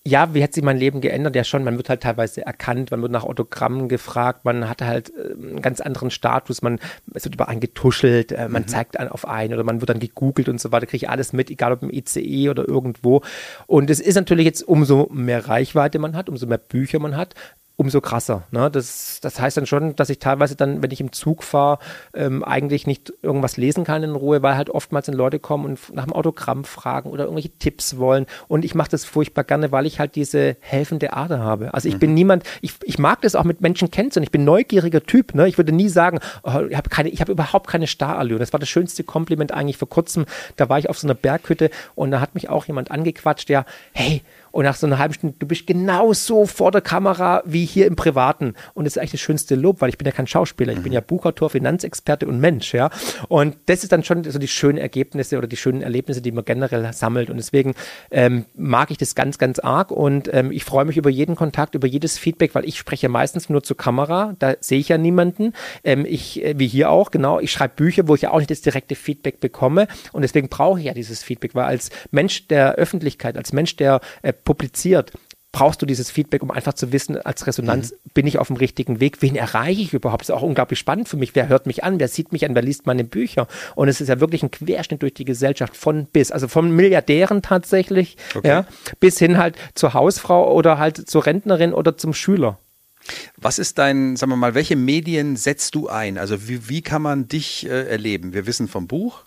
ja, wie hat sich mein Leben geändert? Ja, schon. Man wird halt teilweise erkannt, man wird nach Autogrammen gefragt, man hat halt äh, einen ganz anderen Status, man, es wird über einen getuschelt, äh, man mhm. zeigt einen auf einen oder man wird dann gegoogelt und so weiter, kriege ich alles mit, egal ob im ICE oder irgendwo. Und es ist natürlich jetzt, umso mehr Reichweite man hat, umso mehr Bücher man hat, umso krasser. Ne? Das, das heißt dann schon, dass ich teilweise dann, wenn ich im Zug fahre, ähm, eigentlich nicht irgendwas lesen kann in Ruhe, weil halt oftmals dann Leute kommen und nach dem Autogramm fragen oder irgendwelche Tipps wollen. Und ich mache das furchtbar gerne, weil ich halt diese helfende Ader habe. Also ich mhm. bin niemand, ich, ich mag das auch mit Menschen kennenzulernen. Ich bin neugieriger Typ. Ne? Ich würde nie sagen, oh, ich habe keine, ich habe überhaupt keine Starallüre. Das war das schönste Kompliment eigentlich vor kurzem. Da war ich auf so einer Berghütte und da hat mich auch jemand angequatscht, der, hey, und nach so einer halben Stunde, du bist genauso vor der Kamera wie hier im Privaten. Und das ist eigentlich das schönste Lob, weil ich bin ja kein Schauspieler, ich bin ja Buchautor, Finanzexperte und Mensch, ja. Und das ist dann schon so die schönen Ergebnisse oder die schönen Erlebnisse, die man generell sammelt. Und deswegen ähm, mag ich das ganz, ganz arg. Und ähm, ich freue mich über jeden Kontakt, über jedes Feedback, weil ich spreche meistens nur zur Kamera. Da sehe ich ja niemanden. Ähm, ich, äh, wie hier auch, genau, ich schreibe Bücher, wo ich ja auch nicht das direkte Feedback bekomme. Und deswegen brauche ich ja dieses Feedback, weil als Mensch der Öffentlichkeit, als Mensch, der äh, publiziert, brauchst du dieses Feedback, um einfach zu wissen, als Resonanz, mhm. bin ich auf dem richtigen Weg? Wen erreiche ich überhaupt? Das ist auch unglaublich spannend für mich. Wer hört mich an? Wer sieht mich an? Wer liest meine Bücher? Und es ist ja wirklich ein Querschnitt durch die Gesellschaft von bis. Also von Milliardären tatsächlich, okay. ja, bis hin halt zur Hausfrau oder halt zur Rentnerin oder zum Schüler. Was ist dein, sagen wir mal, welche Medien setzt du ein? Also wie, wie kann man dich äh, erleben? Wir wissen vom Buch,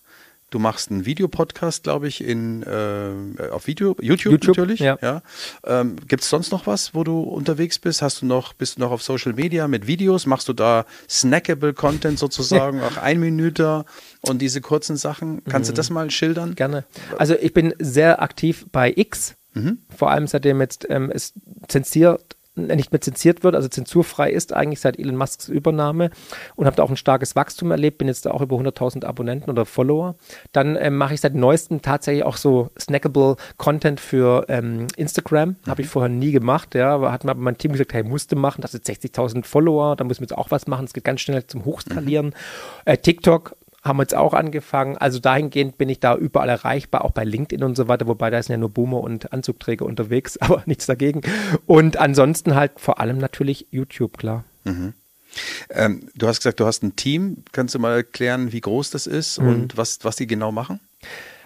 Du machst einen Videopodcast, glaube ich, in, äh, auf Video, YouTube, YouTube natürlich. Ja. ja. Ähm, Gibt es sonst noch was, wo du unterwegs bist? Hast du noch, bist du noch auf Social Media mit Videos? Machst du da snackable Content sozusagen, auch ein Minute und diese kurzen Sachen? Kannst mhm. du das mal schildern? Gerne. Also ich bin sehr aktiv bei X, mhm. vor allem seitdem jetzt ähm, es zensiert nicht mehr zensiert wird, also zensurfrei ist eigentlich seit Elon Musks Übernahme und habe da auch ein starkes Wachstum erlebt, bin jetzt da auch über 100.000 Abonnenten oder Follower. Dann ähm, mache ich seit neuestem tatsächlich auch so snackable Content für ähm, Instagram, mhm. habe ich vorher nie gemacht, ja, hat mir aber mein Team gesagt, hey, musste machen, das sind 60.000 Follower, da müssen wir jetzt auch was machen, es geht ganz schnell zum Hochskalieren. Mhm. Äh, TikTok haben wir jetzt auch angefangen. Also dahingehend bin ich da überall erreichbar, auch bei LinkedIn und so weiter, wobei da sind ja nur Boomer und Anzugträger unterwegs, aber nichts dagegen. Und ansonsten halt vor allem natürlich YouTube, klar. Mhm. Ähm, du hast gesagt, du hast ein Team. Kannst du mal erklären, wie groß das ist mhm. und was, was die genau machen?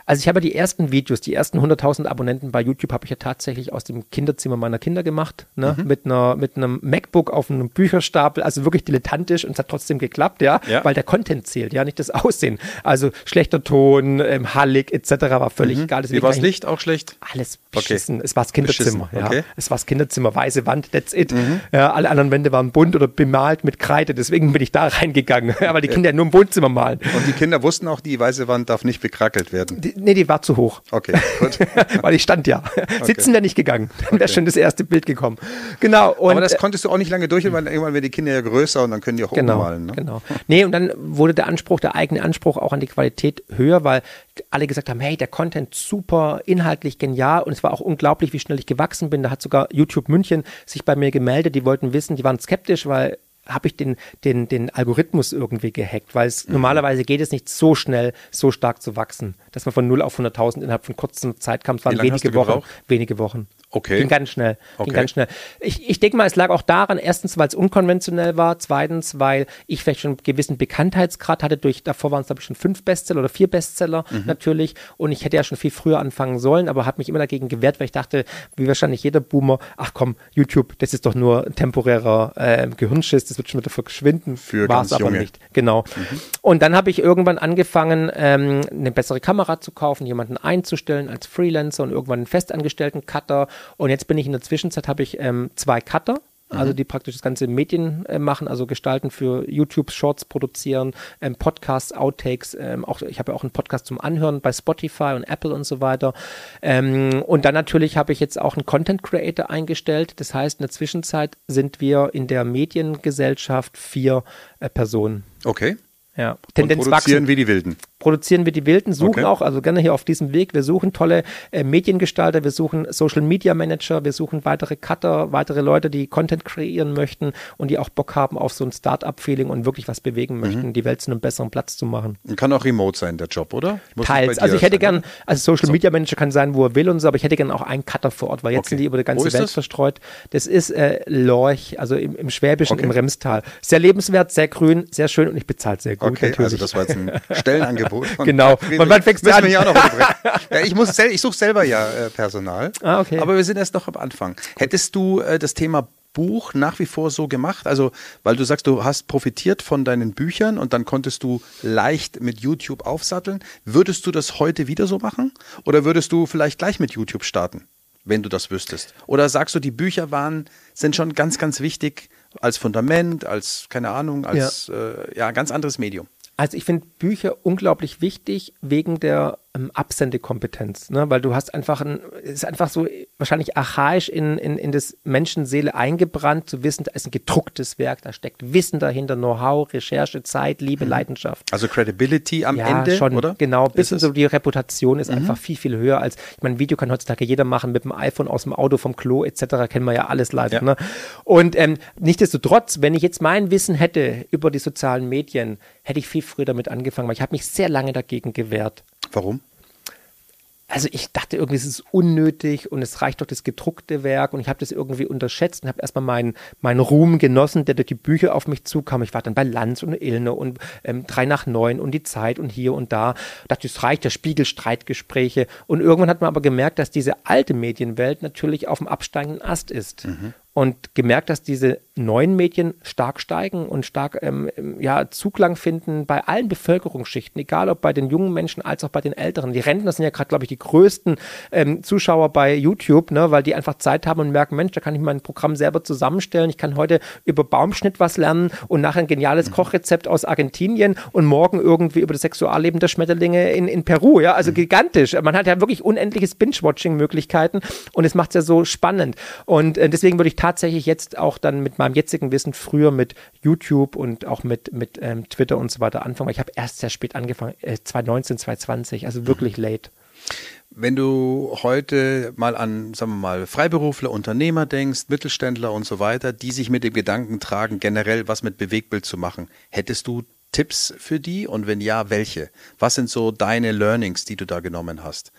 Also ich habe die ersten Videos, die ersten 100.000 Abonnenten bei YouTube habe ich ja tatsächlich aus dem Kinderzimmer meiner Kinder gemacht, ne? Mhm. mit einer mit einem MacBook auf einem Bücherstapel, also wirklich dilettantisch und es hat trotzdem geklappt, ja? ja, weil der Content zählt, ja, nicht das Aussehen. Also schlechter Ton, ähm, hallig etc. war völlig mhm. egal. Wie war das Licht auch schlecht? Alles beschissen. Okay. Es war das Kinderzimmer, beschissen. ja. Okay. Es war das Kinderzimmer, weiße Wand, that's it. Mhm. Ja, alle anderen Wände waren bunt oder bemalt mit Kreide, deswegen bin ich da reingegangen, weil die Kinder ja nur im Wohnzimmer malen. Und die Kinder wussten auch, die weiße Wand darf nicht bekrackelt werden. Die, nee, die war zu hoch. Okay, gut. Weil ich stand ja. Okay. Sitzen wäre nicht gegangen. Dann wäre okay. schon das erste Bild gekommen. Genau. Und, Aber das konntest du auch nicht lange durch, weil irgendwann werden die Kinder ja größer und dann können die auch genau, ummalen. Ne? Genau. Nee, und dann wurde der Anspruch, der eigene Anspruch auch an die Qualität höher, weil alle gesagt haben, hey, der Content super, inhaltlich genial und es war auch unglaublich, wie schnell ich gewachsen bin. Da hat sogar YouTube München sich bei mir gemeldet, die wollten wissen, die waren skeptisch, weil habe ich den, den, den Algorithmus irgendwie gehackt, weil es mhm. normalerweise geht es nicht so schnell, so stark zu wachsen, dass man von 0 auf 100.000 innerhalb von kurzer Zeit kam. Es waren wenige Wochen. Wenige Wochen. Okay. Ging ganz schnell. Okay. Ging ganz schnell. Ich, ich denke mal, es lag auch daran, erstens, weil es unkonventionell war, zweitens, weil ich vielleicht schon einen gewissen Bekanntheitsgrad hatte. Durch, davor waren es, glaube ich, schon fünf Bestseller oder vier Bestseller mhm. natürlich. Und ich hätte ja schon viel früher anfangen sollen, aber habe mich immer dagegen gewehrt, weil ich dachte, wie wahrscheinlich jeder Boomer, ach komm, YouTube, das ist doch nur ein temporärer äh, Gehirnschiss, das wird schon wieder verschwinden. Für War es aber junge. nicht. Genau. Mhm. Und dann habe ich irgendwann angefangen, ähm, eine bessere Kamera zu kaufen, jemanden einzustellen als Freelancer und irgendwann einen festangestellten Cutter und jetzt bin ich in der Zwischenzeit, habe ich ähm, zwei Cutter, also mhm. die praktisch das ganze Medien äh, machen, also gestalten für YouTube Shorts produzieren, ähm, Podcasts, Outtakes, ähm, auch ich habe ja auch einen Podcast zum Anhören bei Spotify und Apple und so weiter. Ähm, und dann natürlich habe ich jetzt auch einen Content Creator eingestellt. Das heißt, in der Zwischenzeit sind wir in der Mediengesellschaft vier äh, Personen. Okay. Ja, Tendenz und produzieren wachsen. wie die Wilden. Produzieren wir die Wilden, suchen okay. auch, also gerne hier auf diesem Weg. Wir suchen tolle äh, Mediengestalter, wir suchen Social Media Manager, wir suchen weitere Cutter, weitere Leute, die Content kreieren möchten und die auch Bock haben auf so ein Start-up-Feeling und wirklich was bewegen möchten, mhm. die Welt zu einem besseren Platz zu machen. Kann auch remote sein, der Job, oder? Muss Teils. Also ich hätte gern, also Social so. Media Manager kann sein, wo er will und so, aber ich hätte gern auch einen Cutter vor Ort, weil jetzt okay. sind die über die ganze Welt das? verstreut. Das ist äh, Lorch, also im, im Schwäbischen, okay. im Remstal. Sehr lebenswert, sehr grün, sehr schön und ich bezahle sehr gut. Okay, also das war jetzt ein Stellenangebot. genau. Man, man fängt an. Auch noch ja, ich muss ich suche selber ja äh, Personal. Ah, okay. Aber wir sind erst noch am Anfang. Hättest du äh, das Thema Buch nach wie vor so gemacht? Also, weil du sagst, du hast profitiert von deinen Büchern und dann konntest du leicht mit YouTube aufsatteln. Würdest du das heute wieder so machen? Oder würdest du vielleicht gleich mit YouTube starten, wenn du das wüsstest? Oder sagst du, die Bücher waren, sind schon ganz, ganz wichtig als Fundament, als, keine Ahnung, als ja, äh, ja ganz anderes Medium? Also ich finde Bücher unglaublich wichtig wegen der ähm, Absendekompetenz, ne? weil du hast einfach ein, ist einfach so wahrscheinlich archaisch in, in, in das Menschenseele eingebrannt, zu wissen, da ist ein gedrucktes Werk, da steckt Wissen dahinter, Know-how, Recherche, Zeit, Liebe, mhm. Leidenschaft. Also Credibility am ja, Ende, schon, oder? Genau, bis so die Reputation ist mhm. einfach viel, viel höher als, ich meine, Video kann heutzutage jeder machen mit dem iPhone aus dem Auto, vom Klo etc., kennen wir ja alles leider. Ja. Ne? Und ähm, nichtsdestotrotz, wenn ich jetzt mein Wissen hätte über die sozialen Medien, hätte ich viel früher damit angefangen, weil ich habe mich sehr lange dagegen gewehrt. Warum? also ich dachte irgendwie, es ist unnötig und es reicht doch das gedruckte Werk und ich habe das irgendwie unterschätzt und habe erstmal meinen, meinen Ruhm genossen, der durch die Bücher auf mich zukam. Ich war dann bei Lanz und Ilne und ähm, drei nach neun und die Zeit und hier und da. Ich dachte, es reicht, der Spiegel, Streitgespräche. Und irgendwann hat man aber gemerkt, dass diese alte Medienwelt natürlich auf dem absteigenden Ast ist. Mhm und gemerkt, dass diese neuen Medien stark steigen und stark ähm, ja, Zuklang finden bei allen Bevölkerungsschichten, egal ob bei den jungen Menschen als auch bei den Älteren. Die Rentner sind ja gerade, glaube ich, die größten ähm, Zuschauer bei YouTube, ne, weil die einfach Zeit haben und merken, Mensch, da kann ich mein Programm selber zusammenstellen. Ich kann heute über Baumschnitt was lernen und nachher ein geniales mhm. Kochrezept aus Argentinien und morgen irgendwie über das Sexualleben der Schmetterlinge in, in Peru. Ja, also mhm. gigantisch. Man hat ja wirklich unendliches Binge-Watching-Möglichkeiten und es macht es ja so spannend. Und äh, deswegen würde ich tatsächlich jetzt auch dann mit meinem jetzigen Wissen früher mit YouTube und auch mit, mit ähm, Twitter und so weiter anfangen. Ich habe erst sehr spät angefangen, äh, 2019, 2020, also wirklich late. Wenn du heute mal an, sagen wir mal, Freiberufler, Unternehmer denkst, Mittelständler und so weiter, die sich mit dem Gedanken tragen, generell was mit Bewegtbild zu machen, hättest du Tipps für die? Und wenn ja, welche? Was sind so deine Learnings, die du da genommen hast?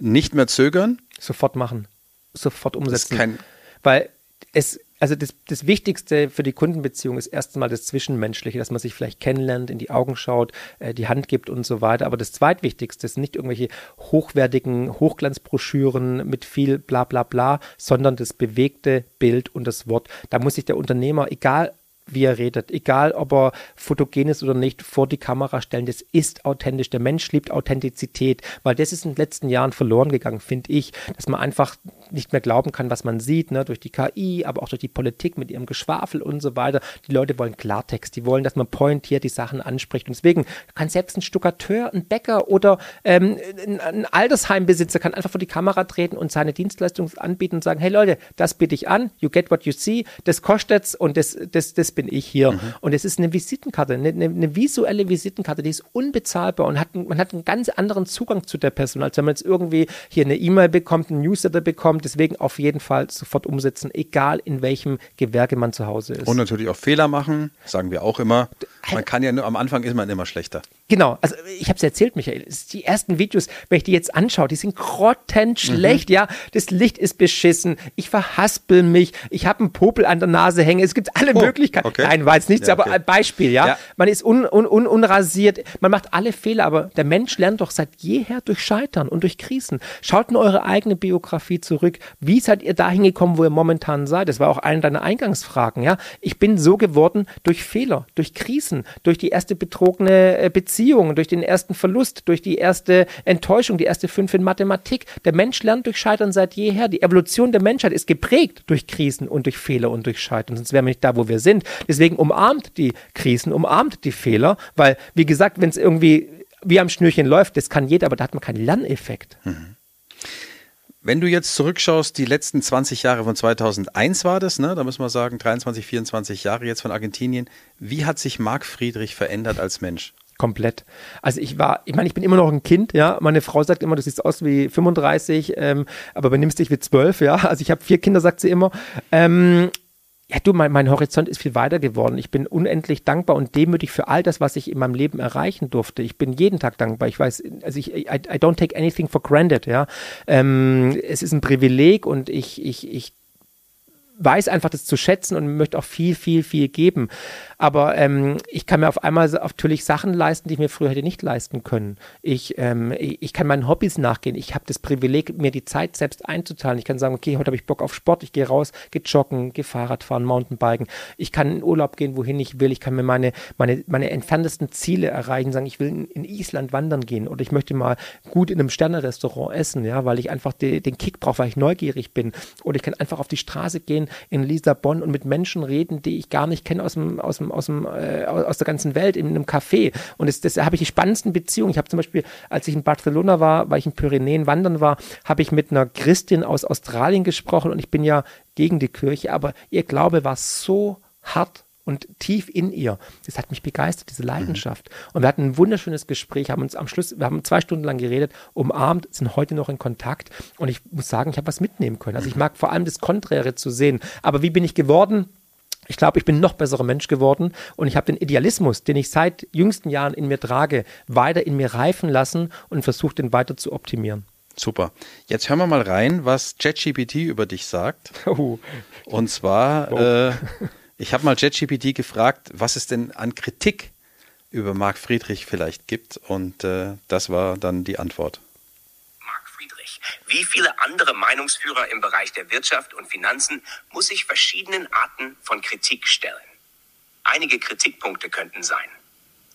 Nicht mehr zögern? Sofort machen. Sofort umsetzen. Weil es, also das, das Wichtigste für die Kundenbeziehung ist erstmal das Zwischenmenschliche, dass man sich vielleicht kennenlernt, in die Augen schaut, äh, die Hand gibt und so weiter. Aber das Zweitwichtigste sind nicht irgendwelche hochwertigen Hochglanzbroschüren mit viel bla bla bla, sondern das bewegte Bild und das Wort. Da muss sich der Unternehmer, egal wie er redet. Egal, ob er fotogen ist oder nicht, vor die Kamera stellen. Das ist authentisch. Der Mensch liebt Authentizität, weil das ist in den letzten Jahren verloren gegangen, finde ich, dass man einfach nicht mehr glauben kann, was man sieht, ne? durch die KI, aber auch durch die Politik mit ihrem Geschwafel und so weiter. Die Leute wollen Klartext, die wollen, dass man pointiert die Sachen anspricht. Und deswegen kann selbst ein Stuckateur, ein Bäcker oder ähm, ein, Altersheimbesitzer kann einfach vor die Kamera treten und seine Dienstleistung anbieten und sagen, hey Leute, das biete ich an, you get what you see, das kostet's und das, das, das bin ich hier. Mhm. Und es ist eine Visitenkarte, eine, eine, visuelle Visitenkarte, die ist unbezahlbar und hat, man hat einen ganz anderen Zugang zu der Person, als wenn man jetzt irgendwie hier eine E-Mail bekommt, einen Newsletter bekommt. Deswegen auf jeden Fall sofort umsetzen, egal in welchem Gewerke man zu Hause ist. Und natürlich auch Fehler machen, sagen wir auch immer. Man kann ja nur, am Anfang ist man immer schlechter. Genau, also ich habe es erzählt, Michael. Die ersten Videos, wenn ich die jetzt anschaue, die sind grottenschlecht, mhm. ja. Das Licht ist beschissen, ich verhaspel mich, ich habe einen Popel an der Nase hängen. Es gibt alle oh, Möglichkeiten. Okay. Nein, war jetzt nichts, ja, okay. aber ein Beispiel, ja? ja. Man ist un, un, un, unrasiert, man macht alle Fehler, aber der Mensch lernt doch seit jeher durch Scheitern und durch Krisen. Schaut in eure eigene Biografie zurück. Wie seid ihr dahin gekommen, wo ihr momentan seid? Das war auch eine deiner Eingangsfragen, ja. Ich bin so geworden durch Fehler, durch Krisen, durch die erste betrogene äh, Beziehung Beziehung, durch den ersten Verlust, durch die erste Enttäuschung, die erste fünf in Mathematik. Der Mensch lernt durch Scheitern seit jeher. Die Evolution der Menschheit ist geprägt durch Krisen und durch Fehler und durch Scheitern. Sonst wären wir nicht da, wo wir sind. Deswegen umarmt die Krisen, umarmt die Fehler, weil, wie gesagt, wenn es irgendwie wie am Schnürchen läuft, das kann jeder, aber da hat man keinen Lerneffekt. Mhm. Wenn du jetzt zurückschaust, die letzten 20 Jahre von 2001 war das, ne? da müssen wir sagen 23, 24 Jahre jetzt von Argentinien. Wie hat sich Marc Friedrich verändert als Mensch? komplett. Also ich war, ich meine, ich bin immer noch ein Kind, ja. Meine Frau sagt immer, du siehst aus wie 35, ähm, aber benimmst dich wie 12, ja. Also ich habe vier Kinder, sagt sie immer. Ähm, ja, du, mein, mein Horizont ist viel weiter geworden. Ich bin unendlich dankbar und demütig für all das, was ich in meinem Leben erreichen durfte. Ich bin jeden Tag dankbar. Ich weiß, also ich, I, I don't take anything for granted, ja. Ähm, es ist ein Privileg und ich, ich, ich weiß einfach das zu schätzen und möchte auch viel, viel, viel geben. Aber ähm, ich kann mir auf einmal natürlich Sachen leisten, die ich mir früher hätte nicht leisten können. Ich, ähm, ich kann meinen Hobbys nachgehen. Ich habe das Privileg, mir die Zeit selbst einzuteilen. Ich kann sagen, okay, heute habe ich Bock auf Sport, ich gehe raus, gehe joggen, gehe Fahrrad fahren, Mountainbiken. Ich kann in Urlaub gehen, wohin ich will. Ich kann mir meine, meine, meine entferntesten Ziele erreichen, sagen, ich will in, in Island wandern gehen oder ich möchte mal gut in einem Sternerestaurant essen, ja, weil ich einfach de, den Kick brauche, weil ich neugierig bin. Oder ich kann einfach auf die Straße gehen in Lissabon und mit Menschen reden, die ich gar nicht kenne aus dem, aus dem aus, dem, äh, aus der ganzen Welt in einem Café. Und das, das habe ich die spannendsten Beziehungen. Ich habe zum Beispiel, als ich in Barcelona war, weil ich in Pyrenäen wandern war, habe ich mit einer Christin aus Australien gesprochen und ich bin ja gegen die Kirche, aber ihr Glaube war so hart und tief in ihr. Das hat mich begeistert, diese Leidenschaft. Mhm. Und wir hatten ein wunderschönes Gespräch, haben uns am Schluss, wir haben zwei Stunden lang geredet, umarmt, sind heute noch in Kontakt. Und ich muss sagen, ich habe was mitnehmen können. Also ich mag vor allem das Konträre zu sehen. Aber wie bin ich geworden? Ich glaube, ich bin noch besserer Mensch geworden und ich habe den Idealismus, den ich seit jüngsten Jahren in mir trage, weiter in mir reifen lassen und versuche, den weiter zu optimieren. Super. Jetzt hören wir mal rein, was ChatGPT über dich sagt. Oh. Und zwar, oh. äh, ich habe mal ChatGPT gefragt, was es denn an Kritik über Marc Friedrich vielleicht gibt. Und äh, das war dann die Antwort. Wie viele andere Meinungsführer im Bereich der Wirtschaft und Finanzen muss sich verschiedenen Arten von Kritik stellen. Einige Kritikpunkte könnten sein.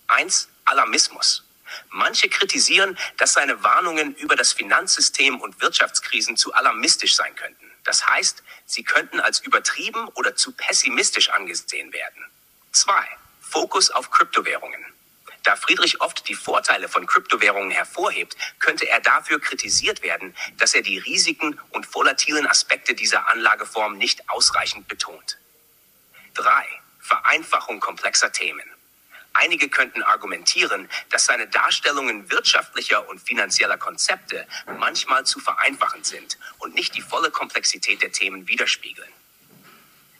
Eins, Alarmismus. Manche kritisieren, dass seine Warnungen über das Finanzsystem und Wirtschaftskrisen zu alarmistisch sein könnten. Das heißt, sie könnten als übertrieben oder zu pessimistisch angesehen werden. Zwei, Fokus auf Kryptowährungen. Da Friedrich oft die Vorteile von Kryptowährungen hervorhebt, könnte er dafür kritisiert werden, dass er die Risiken und volatilen Aspekte dieser Anlageform nicht ausreichend betont. 3. Vereinfachung komplexer Themen. Einige könnten argumentieren, dass seine Darstellungen wirtschaftlicher und finanzieller Konzepte manchmal zu vereinfachend sind und nicht die volle Komplexität der Themen widerspiegeln.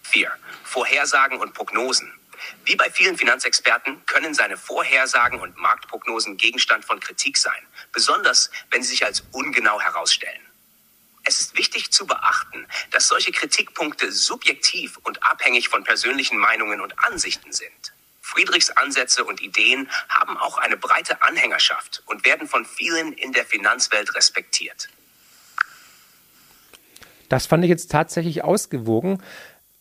4. Vorhersagen und Prognosen. Wie bei vielen Finanzexperten können seine Vorhersagen und Marktprognosen Gegenstand von Kritik sein, besonders wenn sie sich als ungenau herausstellen. Es ist wichtig zu beachten, dass solche Kritikpunkte subjektiv und abhängig von persönlichen Meinungen und Ansichten sind. Friedrichs Ansätze und Ideen haben auch eine breite Anhängerschaft und werden von vielen in der Finanzwelt respektiert. Das fand ich jetzt tatsächlich ausgewogen.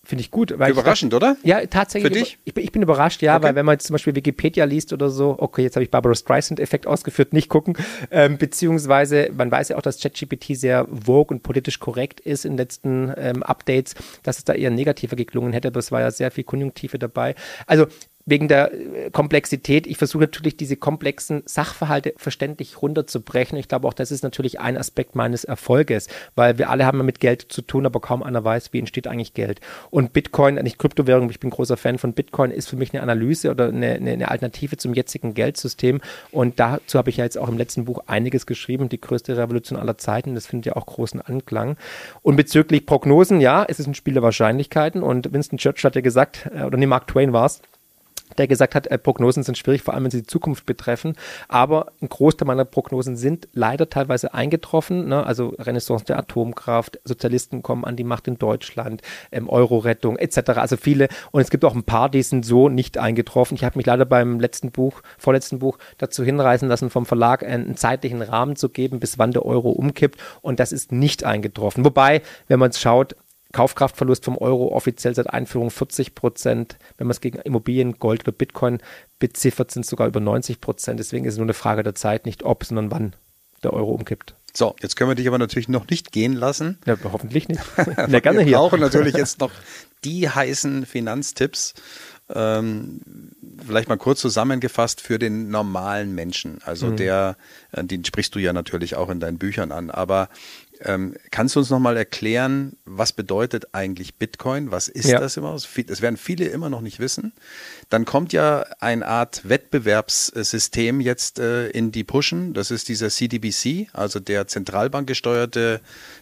Finde ich gut. Überraschend, ich, oder? Ja, tatsächlich. Für dich? Ich, ich bin überrascht, ja, okay. weil wenn man jetzt zum Beispiel Wikipedia liest oder so, okay, jetzt habe ich Barbara Streisand-Effekt ausgeführt, nicht gucken, ähm, beziehungsweise man weiß ja auch, dass ChatGPT sehr vogue und politisch korrekt ist in letzten ähm, Updates, dass es da eher negativer geklungen hätte, aber es war ja sehr viel Konjunktive dabei. Also wegen der äh, Komplexität. Ich versuche natürlich diese komplexen Sachverhalte verständlich runterzubrechen. Ich glaube auch, das ist natürlich ein Aspekt meines Erfolges, weil wir alle haben mit Geld zu tun, aber kaum einer weiß, wie entsteht eigentlich Geld. Und Bitcoin, nicht Kryptowährung, ich bin großer Fan von Bitcoin, ist für mich eine Analyse oder eine, eine Alternative zum jetzigen Geldsystem. Und dazu habe ich ja jetzt auch im letzten Buch einiges geschrieben, die größte Revolution aller Zeiten. Das findet ja auch großen Anklang. Und bezüglich Prognosen, ja, es ist ein Spiel der Wahrscheinlichkeiten. Und Winston Churchill hat ja gesagt, äh, oder nee, Mark Twain war es, der gesagt hat, äh, Prognosen sind schwierig, vor allem wenn sie die Zukunft betreffen. Aber ein Großteil meiner Prognosen sind leider teilweise eingetroffen. Ne? Also Renaissance der Atomkraft, Sozialisten kommen an die Macht in Deutschland, ähm, Euro-Rettung etc. Also viele. Und es gibt auch ein paar, die sind so nicht eingetroffen. Ich habe mich leider beim letzten Buch, vorletzten Buch dazu hinreißen lassen, vom Verlag einen, einen zeitlichen Rahmen zu geben, bis wann der Euro umkippt. Und das ist nicht eingetroffen. Wobei, wenn man es schaut, Kaufkraftverlust vom Euro offiziell seit Einführung 40 Prozent. Wenn man es gegen Immobilien, Gold oder Bitcoin beziffert, sind es sogar über 90 Prozent. Deswegen ist es nur eine Frage der Zeit, nicht ob, sondern wann der Euro umkippt. So, jetzt können wir dich aber natürlich noch nicht gehen lassen. Ja, hoffentlich nicht. gerne wir hier. brauchen natürlich jetzt noch die heißen Finanztipps. Ähm, vielleicht mal kurz zusammengefasst für den normalen Menschen. Also mhm. der, äh, den sprichst du ja natürlich auch in deinen Büchern an, aber ähm, kannst du uns nochmal erklären, was bedeutet eigentlich Bitcoin? Was ist ja. das immer? Das werden viele immer noch nicht wissen. Dann kommt ja eine Art Wettbewerbssystem jetzt äh, in die Pushen. Das ist dieser CDBC, also der zentralbankgesteuerte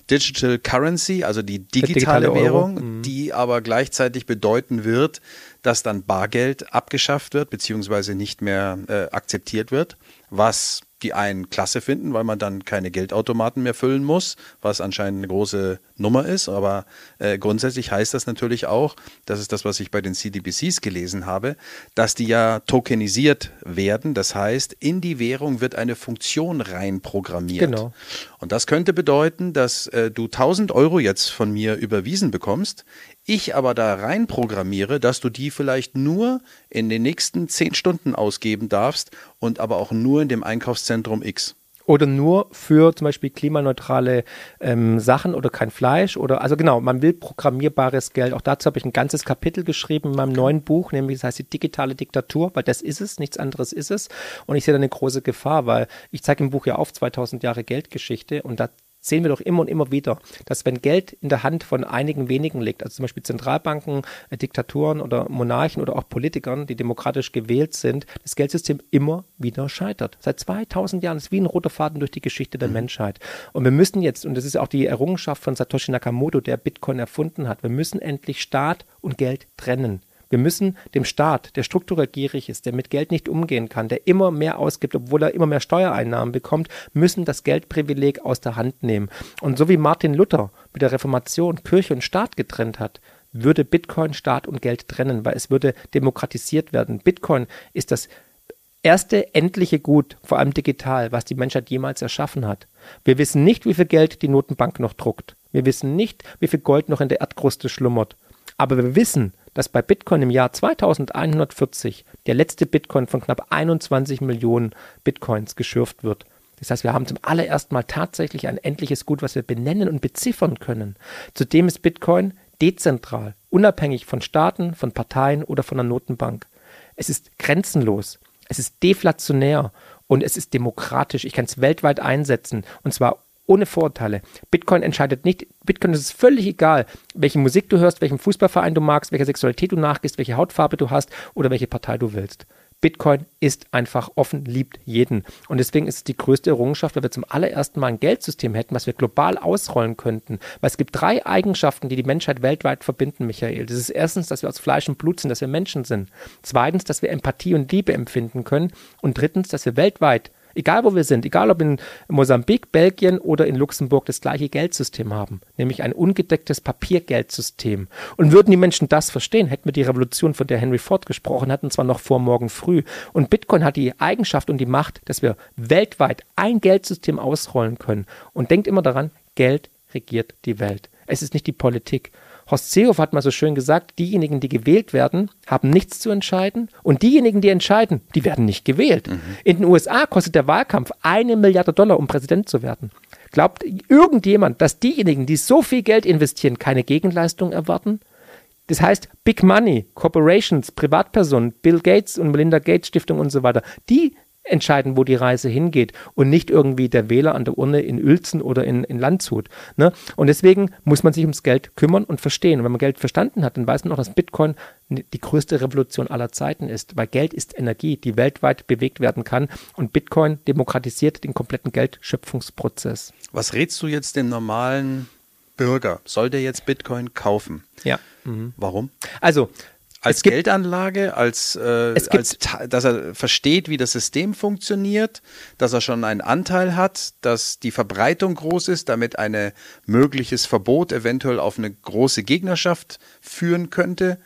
Digital Currency, also die digitale, digitale Währung, mhm. die aber gleichzeitig bedeuten wird, dass dann Bargeld abgeschafft wird, beziehungsweise nicht mehr äh, akzeptiert wird, was die einen klasse finden, weil man dann keine Geldautomaten mehr füllen muss, was anscheinend eine große Nummer ist. Aber äh, grundsätzlich heißt das natürlich auch, das ist das, was ich bei den CDBCs gelesen habe, dass die ja tokenisiert werden. Das heißt, in die Währung wird eine Funktion reinprogrammiert. Genau. Und das könnte bedeuten, dass äh, du 1000 Euro jetzt von mir überwiesen bekommst, ich aber da rein programmiere, dass du die vielleicht nur in den nächsten zehn Stunden ausgeben darfst und aber auch nur in dem Einkaufszentrum X. Oder nur für zum Beispiel klimaneutrale ähm, Sachen oder kein Fleisch oder also genau, man will programmierbares Geld. Auch dazu habe ich ein ganzes Kapitel geschrieben in meinem neuen Buch, nämlich das heißt die digitale Diktatur, weil das ist es, nichts anderes ist es. Und ich sehe da eine große Gefahr, weil ich zeige im Buch ja auf 2000 Jahre Geldgeschichte und da sehen wir doch immer und immer wieder, dass wenn Geld in der Hand von einigen wenigen liegt, also zum Beispiel Zentralbanken, äh, Diktaturen oder Monarchen oder auch Politikern, die demokratisch gewählt sind, das Geldsystem immer wieder scheitert. Seit 2000 Jahren ist wie ein roter Faden durch die Geschichte der mhm. Menschheit. Und wir müssen jetzt, und das ist auch die Errungenschaft von Satoshi Nakamoto, der Bitcoin erfunden hat, wir müssen endlich Staat und Geld trennen. Wir müssen dem Staat, der strukturell gierig ist, der mit Geld nicht umgehen kann, der immer mehr ausgibt, obwohl er immer mehr Steuereinnahmen bekommt, müssen das Geldprivileg aus der Hand nehmen. Und so wie Martin Luther mit der Reformation Kirche und Staat getrennt hat, würde Bitcoin Staat und Geld trennen, weil es würde demokratisiert werden. Bitcoin ist das erste endliche Gut, vor allem digital, was die Menschheit jemals erschaffen hat. Wir wissen nicht, wie viel Geld die Notenbank noch druckt. Wir wissen nicht, wie viel Gold noch in der Erdkruste schlummert. Aber wir wissen, dass bei Bitcoin im Jahr 2140 der letzte Bitcoin von knapp 21 Millionen Bitcoins geschürft wird. Das heißt, wir haben zum allerersten Mal tatsächlich ein endliches Gut, was wir benennen und beziffern können. Zudem ist Bitcoin dezentral, unabhängig von Staaten, von Parteien oder von der Notenbank. Es ist grenzenlos. Es ist deflationär und es ist demokratisch. Ich kann es weltweit einsetzen und zwar ohne Vorurteile. Bitcoin entscheidet nicht, Bitcoin ist völlig egal, welche Musik du hörst, welchen Fußballverein du magst, welcher Sexualität du nachgehst, welche Hautfarbe du hast oder welche Partei du willst. Bitcoin ist einfach offen, liebt jeden. Und deswegen ist es die größte Errungenschaft, weil wir zum allerersten Mal ein Geldsystem hätten, was wir global ausrollen könnten. Weil es gibt drei Eigenschaften, die die Menschheit weltweit verbinden, Michael. Das ist erstens, dass wir aus Fleisch und Blut sind, dass wir Menschen sind. Zweitens, dass wir Empathie und Liebe empfinden können. Und drittens, dass wir weltweit Egal wo wir sind, egal ob in Mosambik, Belgien oder in Luxemburg das gleiche Geldsystem haben, nämlich ein ungedecktes Papiergeldsystem. Und würden die Menschen das verstehen, hätten wir die Revolution, von der Henry Ford gesprochen hat, und zwar noch vor morgen früh. Und Bitcoin hat die Eigenschaft und die Macht, dass wir weltweit ein Geldsystem ausrollen können. Und denkt immer daran, Geld regiert die Welt. Es ist nicht die Politik. Horst Seehofer hat mal so schön gesagt, diejenigen, die gewählt werden, haben nichts zu entscheiden und diejenigen, die entscheiden, die werden nicht gewählt. Mhm. In den USA kostet der Wahlkampf eine Milliarde Dollar, um Präsident zu werden. Glaubt irgendjemand, dass diejenigen, die so viel Geld investieren, keine Gegenleistung erwarten? Das heißt, Big Money, Corporations, Privatpersonen, Bill Gates und Melinda Gates Stiftung und so weiter, die entscheiden, wo die Reise hingeht und nicht irgendwie der Wähler an der Urne in Uelzen oder in, in Landshut. Ne? Und deswegen muss man sich ums Geld kümmern und verstehen. Und wenn man Geld verstanden hat, dann weiß man auch, dass Bitcoin die größte Revolution aller Zeiten ist, weil Geld ist Energie, die weltweit bewegt werden kann und Bitcoin demokratisiert den kompletten Geldschöpfungsprozess. Was rätst du jetzt dem normalen Bürger? Soll der jetzt Bitcoin kaufen? Ja. Mhm. Warum? Also als gibt, Geldanlage, als, äh, als dass er versteht, wie das System funktioniert, dass er schon einen Anteil hat, dass die Verbreitung groß ist, damit ein mögliches Verbot eventuell auf eine große Gegnerschaft führen könnte.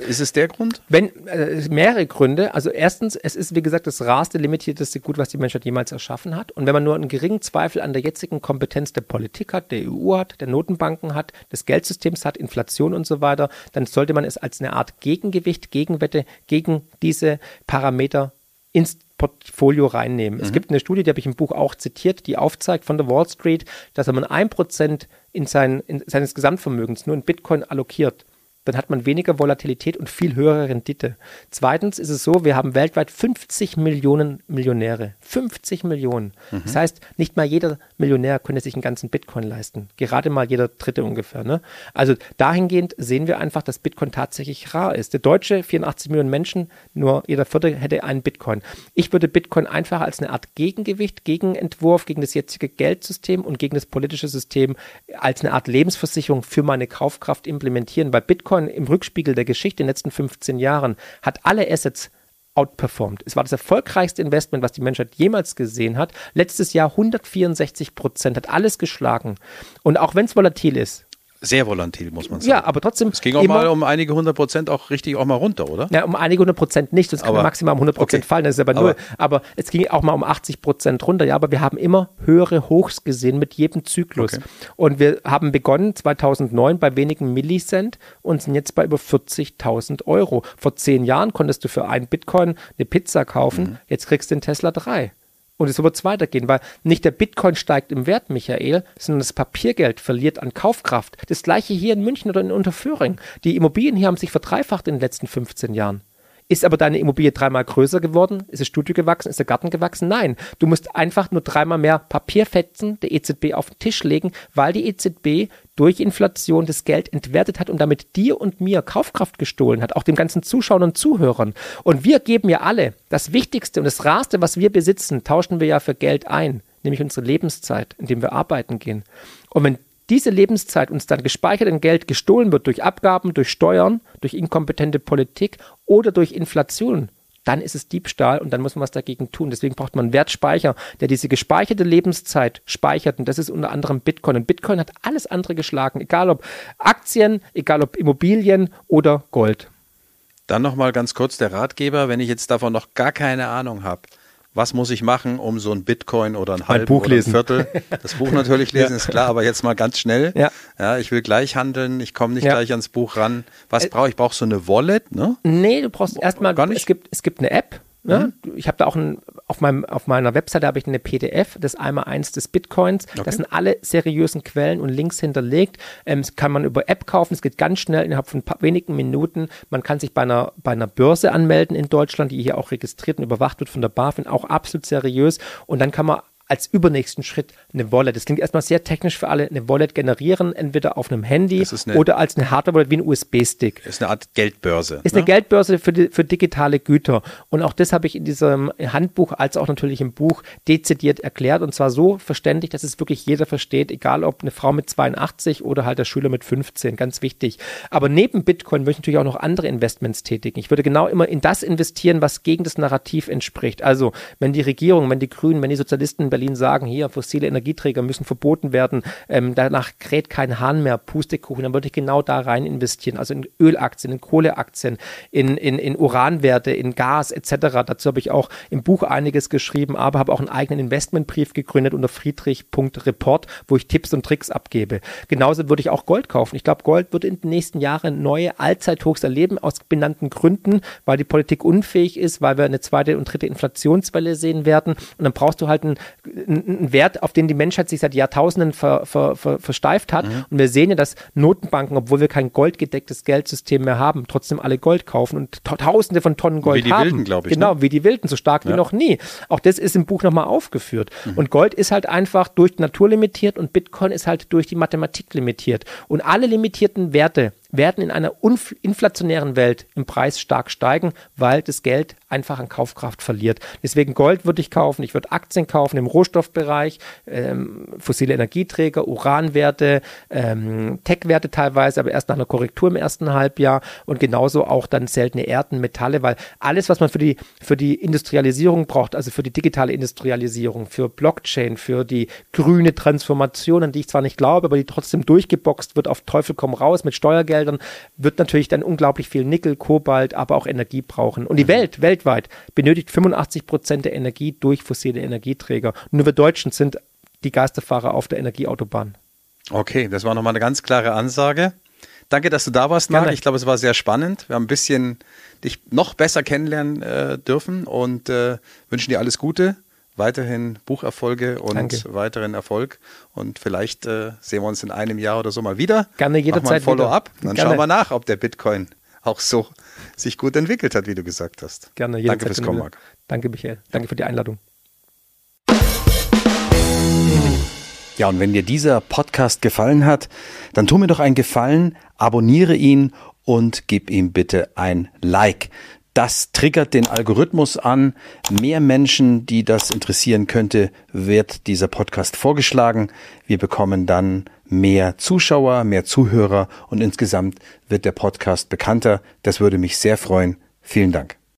Ist es der Grund? Wenn äh, mehrere Gründe. Also erstens, es ist wie gesagt das rarste, limitierteste Gut, was die Menschheit jemals erschaffen hat. Und wenn man nur einen geringen Zweifel an der jetzigen Kompetenz der Politik hat, der EU hat, der Notenbanken hat, des Geldsystems hat, Inflation und so weiter, dann sollte man es als eine Art Gegengewicht, Gegenwette gegen diese Parameter ins Portfolio reinnehmen. Mhm. Es gibt eine Studie, die habe ich im Buch auch zitiert, die aufzeigt von der Wall Street, dass wenn man ein Prozent in sein, in seines Gesamtvermögens nur in Bitcoin allokiert, dann hat man weniger Volatilität und viel höhere Rendite. Zweitens ist es so, wir haben weltweit 50 Millionen Millionäre. 50 Millionen. Mhm. Das heißt, nicht mal jeder Millionär könnte sich einen ganzen Bitcoin leisten. Gerade mal jeder dritte ungefähr. Ne? Also dahingehend sehen wir einfach, dass Bitcoin tatsächlich rar ist. Der Deutsche, 84 Millionen Menschen, nur jeder vierte hätte einen Bitcoin. Ich würde Bitcoin einfach als eine Art Gegengewicht, Gegenentwurf gegen das jetzige Geldsystem und gegen das politische System als eine Art Lebensversicherung für meine Kaufkraft implementieren, weil Bitcoin Bitcoin im Rückspiegel der Geschichte in den letzten 15 Jahren hat alle Assets outperformed. Es war das erfolgreichste Investment, was die Menschheit jemals gesehen hat. Letztes Jahr 164 Prozent, hat alles geschlagen. Und auch wenn es volatil ist, sehr volatil, muss man sagen. Ja, aber trotzdem. Es ging auch mal um einige hundert Prozent auch richtig auch mal runter, oder? Ja, um einige hundert Prozent nicht. Das kann maximal um 100 Prozent okay. fallen. Das ist aber, aber null. Aber es ging auch mal um 80 Prozent runter. Ja, aber wir haben immer höhere Hochs gesehen mit jedem Zyklus. Okay. Und wir haben begonnen 2009 bei wenigen Millicent und sind jetzt bei über 40.000 Euro. Vor zehn Jahren konntest du für einen Bitcoin eine Pizza kaufen. Mhm. Jetzt kriegst du den Tesla 3. Und so wird es weitergehen, weil nicht der Bitcoin steigt im Wert, Michael, sondern das Papiergeld verliert an Kaufkraft. Das gleiche hier in München oder in Unterföhring. Die Immobilien hier haben sich verdreifacht in den letzten 15 Jahren. Ist aber deine Immobilie dreimal größer geworden? Ist das Studio gewachsen? Ist der Garten gewachsen? Nein. Du musst einfach nur dreimal mehr Papierfetzen der EZB auf den Tisch legen, weil die EZB durch Inflation das Geld entwertet hat und damit dir und mir Kaufkraft gestohlen hat, auch den ganzen Zuschauern und Zuhörern. Und wir geben ja alle das Wichtigste und das Rarste, was wir besitzen, tauschen wir ja für Geld ein, nämlich unsere Lebenszeit, indem wir arbeiten gehen. Und wenn diese Lebenszeit uns dann gespeichert in Geld gestohlen wird durch Abgaben, durch Steuern, durch inkompetente Politik oder durch Inflation, dann ist es Diebstahl und dann muss man was dagegen tun. Deswegen braucht man einen Wertspeicher, der diese gespeicherte Lebenszeit speichert. Und das ist unter anderem Bitcoin. Und Bitcoin hat alles andere geschlagen, egal ob Aktien, egal ob Immobilien oder Gold. Dann nochmal ganz kurz der Ratgeber, wenn ich jetzt davon noch gar keine Ahnung habe was muss ich machen, um so ein Bitcoin oder ein halb Buch oder ein Viertel, das Buch natürlich lesen, ja. ist klar, aber jetzt mal ganz schnell. Ja. ja ich will gleich handeln, ich komme nicht ja. gleich ans Buch ran. Was äh, brauche ich? Brauche so eine Wallet, ne? Nee, du brauchst erstmal, es gibt, es gibt eine App, Ne? Mhm. Ich habe da auch, ein, auf, meinem, auf meiner Webseite habe ich eine PDF, das einmal eins des Bitcoins. Okay. Das sind alle seriösen Quellen und Links hinterlegt. Ähm, das kann man über App kaufen. Es geht ganz schnell innerhalb von paar, wenigen Minuten. Man kann sich bei einer, bei einer Börse anmelden in Deutschland, die hier auch registriert und überwacht wird von der BaFin, auch absolut seriös. Und dann kann man als übernächsten Schritt eine Wallet. Das klingt erstmal sehr technisch für alle. Eine Wallet generieren, entweder auf einem Handy eine, oder als eine Hardware-Wallet wie ein USB-Stick. Ist eine Art Geldbörse. Ist ne? eine Geldbörse für, die, für digitale Güter. Und auch das habe ich in diesem Handbuch als auch natürlich im Buch dezidiert erklärt. Und zwar so verständlich, dass es wirklich jeder versteht, egal ob eine Frau mit 82 oder halt der Schüler mit 15. Ganz wichtig. Aber neben Bitcoin möchte ich natürlich auch noch andere Investments tätigen. Ich würde genau immer in das investieren, was gegen das Narrativ entspricht. Also, wenn die Regierung, wenn die Grünen, wenn die Sozialisten Berlin sagen, hier fossile Energieträger müssen verboten werden, ähm, danach kräht kein Hahn mehr, Pustekuchen, dann würde ich genau da rein investieren, also in Ölaktien, in Kohleaktien, in, in, in Uranwerte, in Gas etc. Dazu habe ich auch im Buch einiges geschrieben, aber habe auch einen eigenen Investmentbrief gegründet unter friedrich.report, wo ich Tipps und Tricks abgebe. Genauso würde ich auch Gold kaufen. Ich glaube, Gold wird in den nächsten Jahren neue Allzeithochs erleben, aus benannten Gründen, weil die Politik unfähig ist, weil wir eine zweite und dritte Inflationswelle sehen werden. Und dann brauchst du halt einen, ein Wert, auf den die Menschheit sich seit Jahrtausenden ver, ver, ver, versteift hat. Mhm. Und wir sehen ja, dass Notenbanken, obwohl wir kein goldgedecktes Geldsystem mehr haben, trotzdem alle Gold kaufen und Tausende von Tonnen Gold haben. Wie die haben. Wilden, glaube ich. Genau, ne? wie die Wilden, so stark ja. wie noch nie. Auch das ist im Buch nochmal aufgeführt. Mhm. Und Gold ist halt einfach durch die Natur limitiert und Bitcoin ist halt durch die Mathematik limitiert. Und alle limitierten Werte werden in einer inflationären Welt im Preis stark steigen, weil das Geld einfach an Kaufkraft verliert. Deswegen Gold würde ich kaufen, ich würde Aktien kaufen im Rohstoffbereich, ähm, fossile Energieträger, Uranwerte, ähm, Tech-Werte teilweise, aber erst nach einer Korrektur im ersten Halbjahr und genauso auch dann seltene Erden, Metalle, weil alles, was man für die, für die Industrialisierung braucht, also für die digitale Industrialisierung, für Blockchain, für die grüne Transformation, an die ich zwar nicht glaube, aber die trotzdem durchgeboxt wird auf Teufel komm raus mit Steuergeld Feldern wird natürlich dann unglaublich viel Nickel, Kobalt, aber auch Energie brauchen. Und die mhm. Welt, weltweit, benötigt 85 Prozent der Energie durch fossile Energieträger. Nur wir Deutschen sind die Geisterfahrer auf der Energieautobahn. Okay, das war nochmal eine ganz klare Ansage. Danke, dass du da warst, Marc. Ich glaube, es war sehr spannend. Wir haben ein bisschen dich noch besser kennenlernen äh, dürfen und äh, wünschen dir alles Gute weiterhin Bucherfolge und Danke. weiteren Erfolg. Und vielleicht äh, sehen wir uns in einem Jahr oder so mal wieder. Gerne jederzeit. Follow-up. Dann Gerne. schauen wir nach, ob der Bitcoin auch so sich gut entwickelt hat, wie du gesagt hast. Gerne jederzeit. Danke fürs Kommen, Marc. Danke, Michael. Danke für die Einladung. Ja, und wenn dir dieser Podcast gefallen hat, dann tu mir doch einen Gefallen, abonniere ihn und gib ihm bitte ein Like. Das triggert den Algorithmus an. Mehr Menschen, die das interessieren könnte, wird dieser Podcast vorgeschlagen. Wir bekommen dann mehr Zuschauer, mehr Zuhörer und insgesamt wird der Podcast bekannter. Das würde mich sehr freuen. Vielen Dank.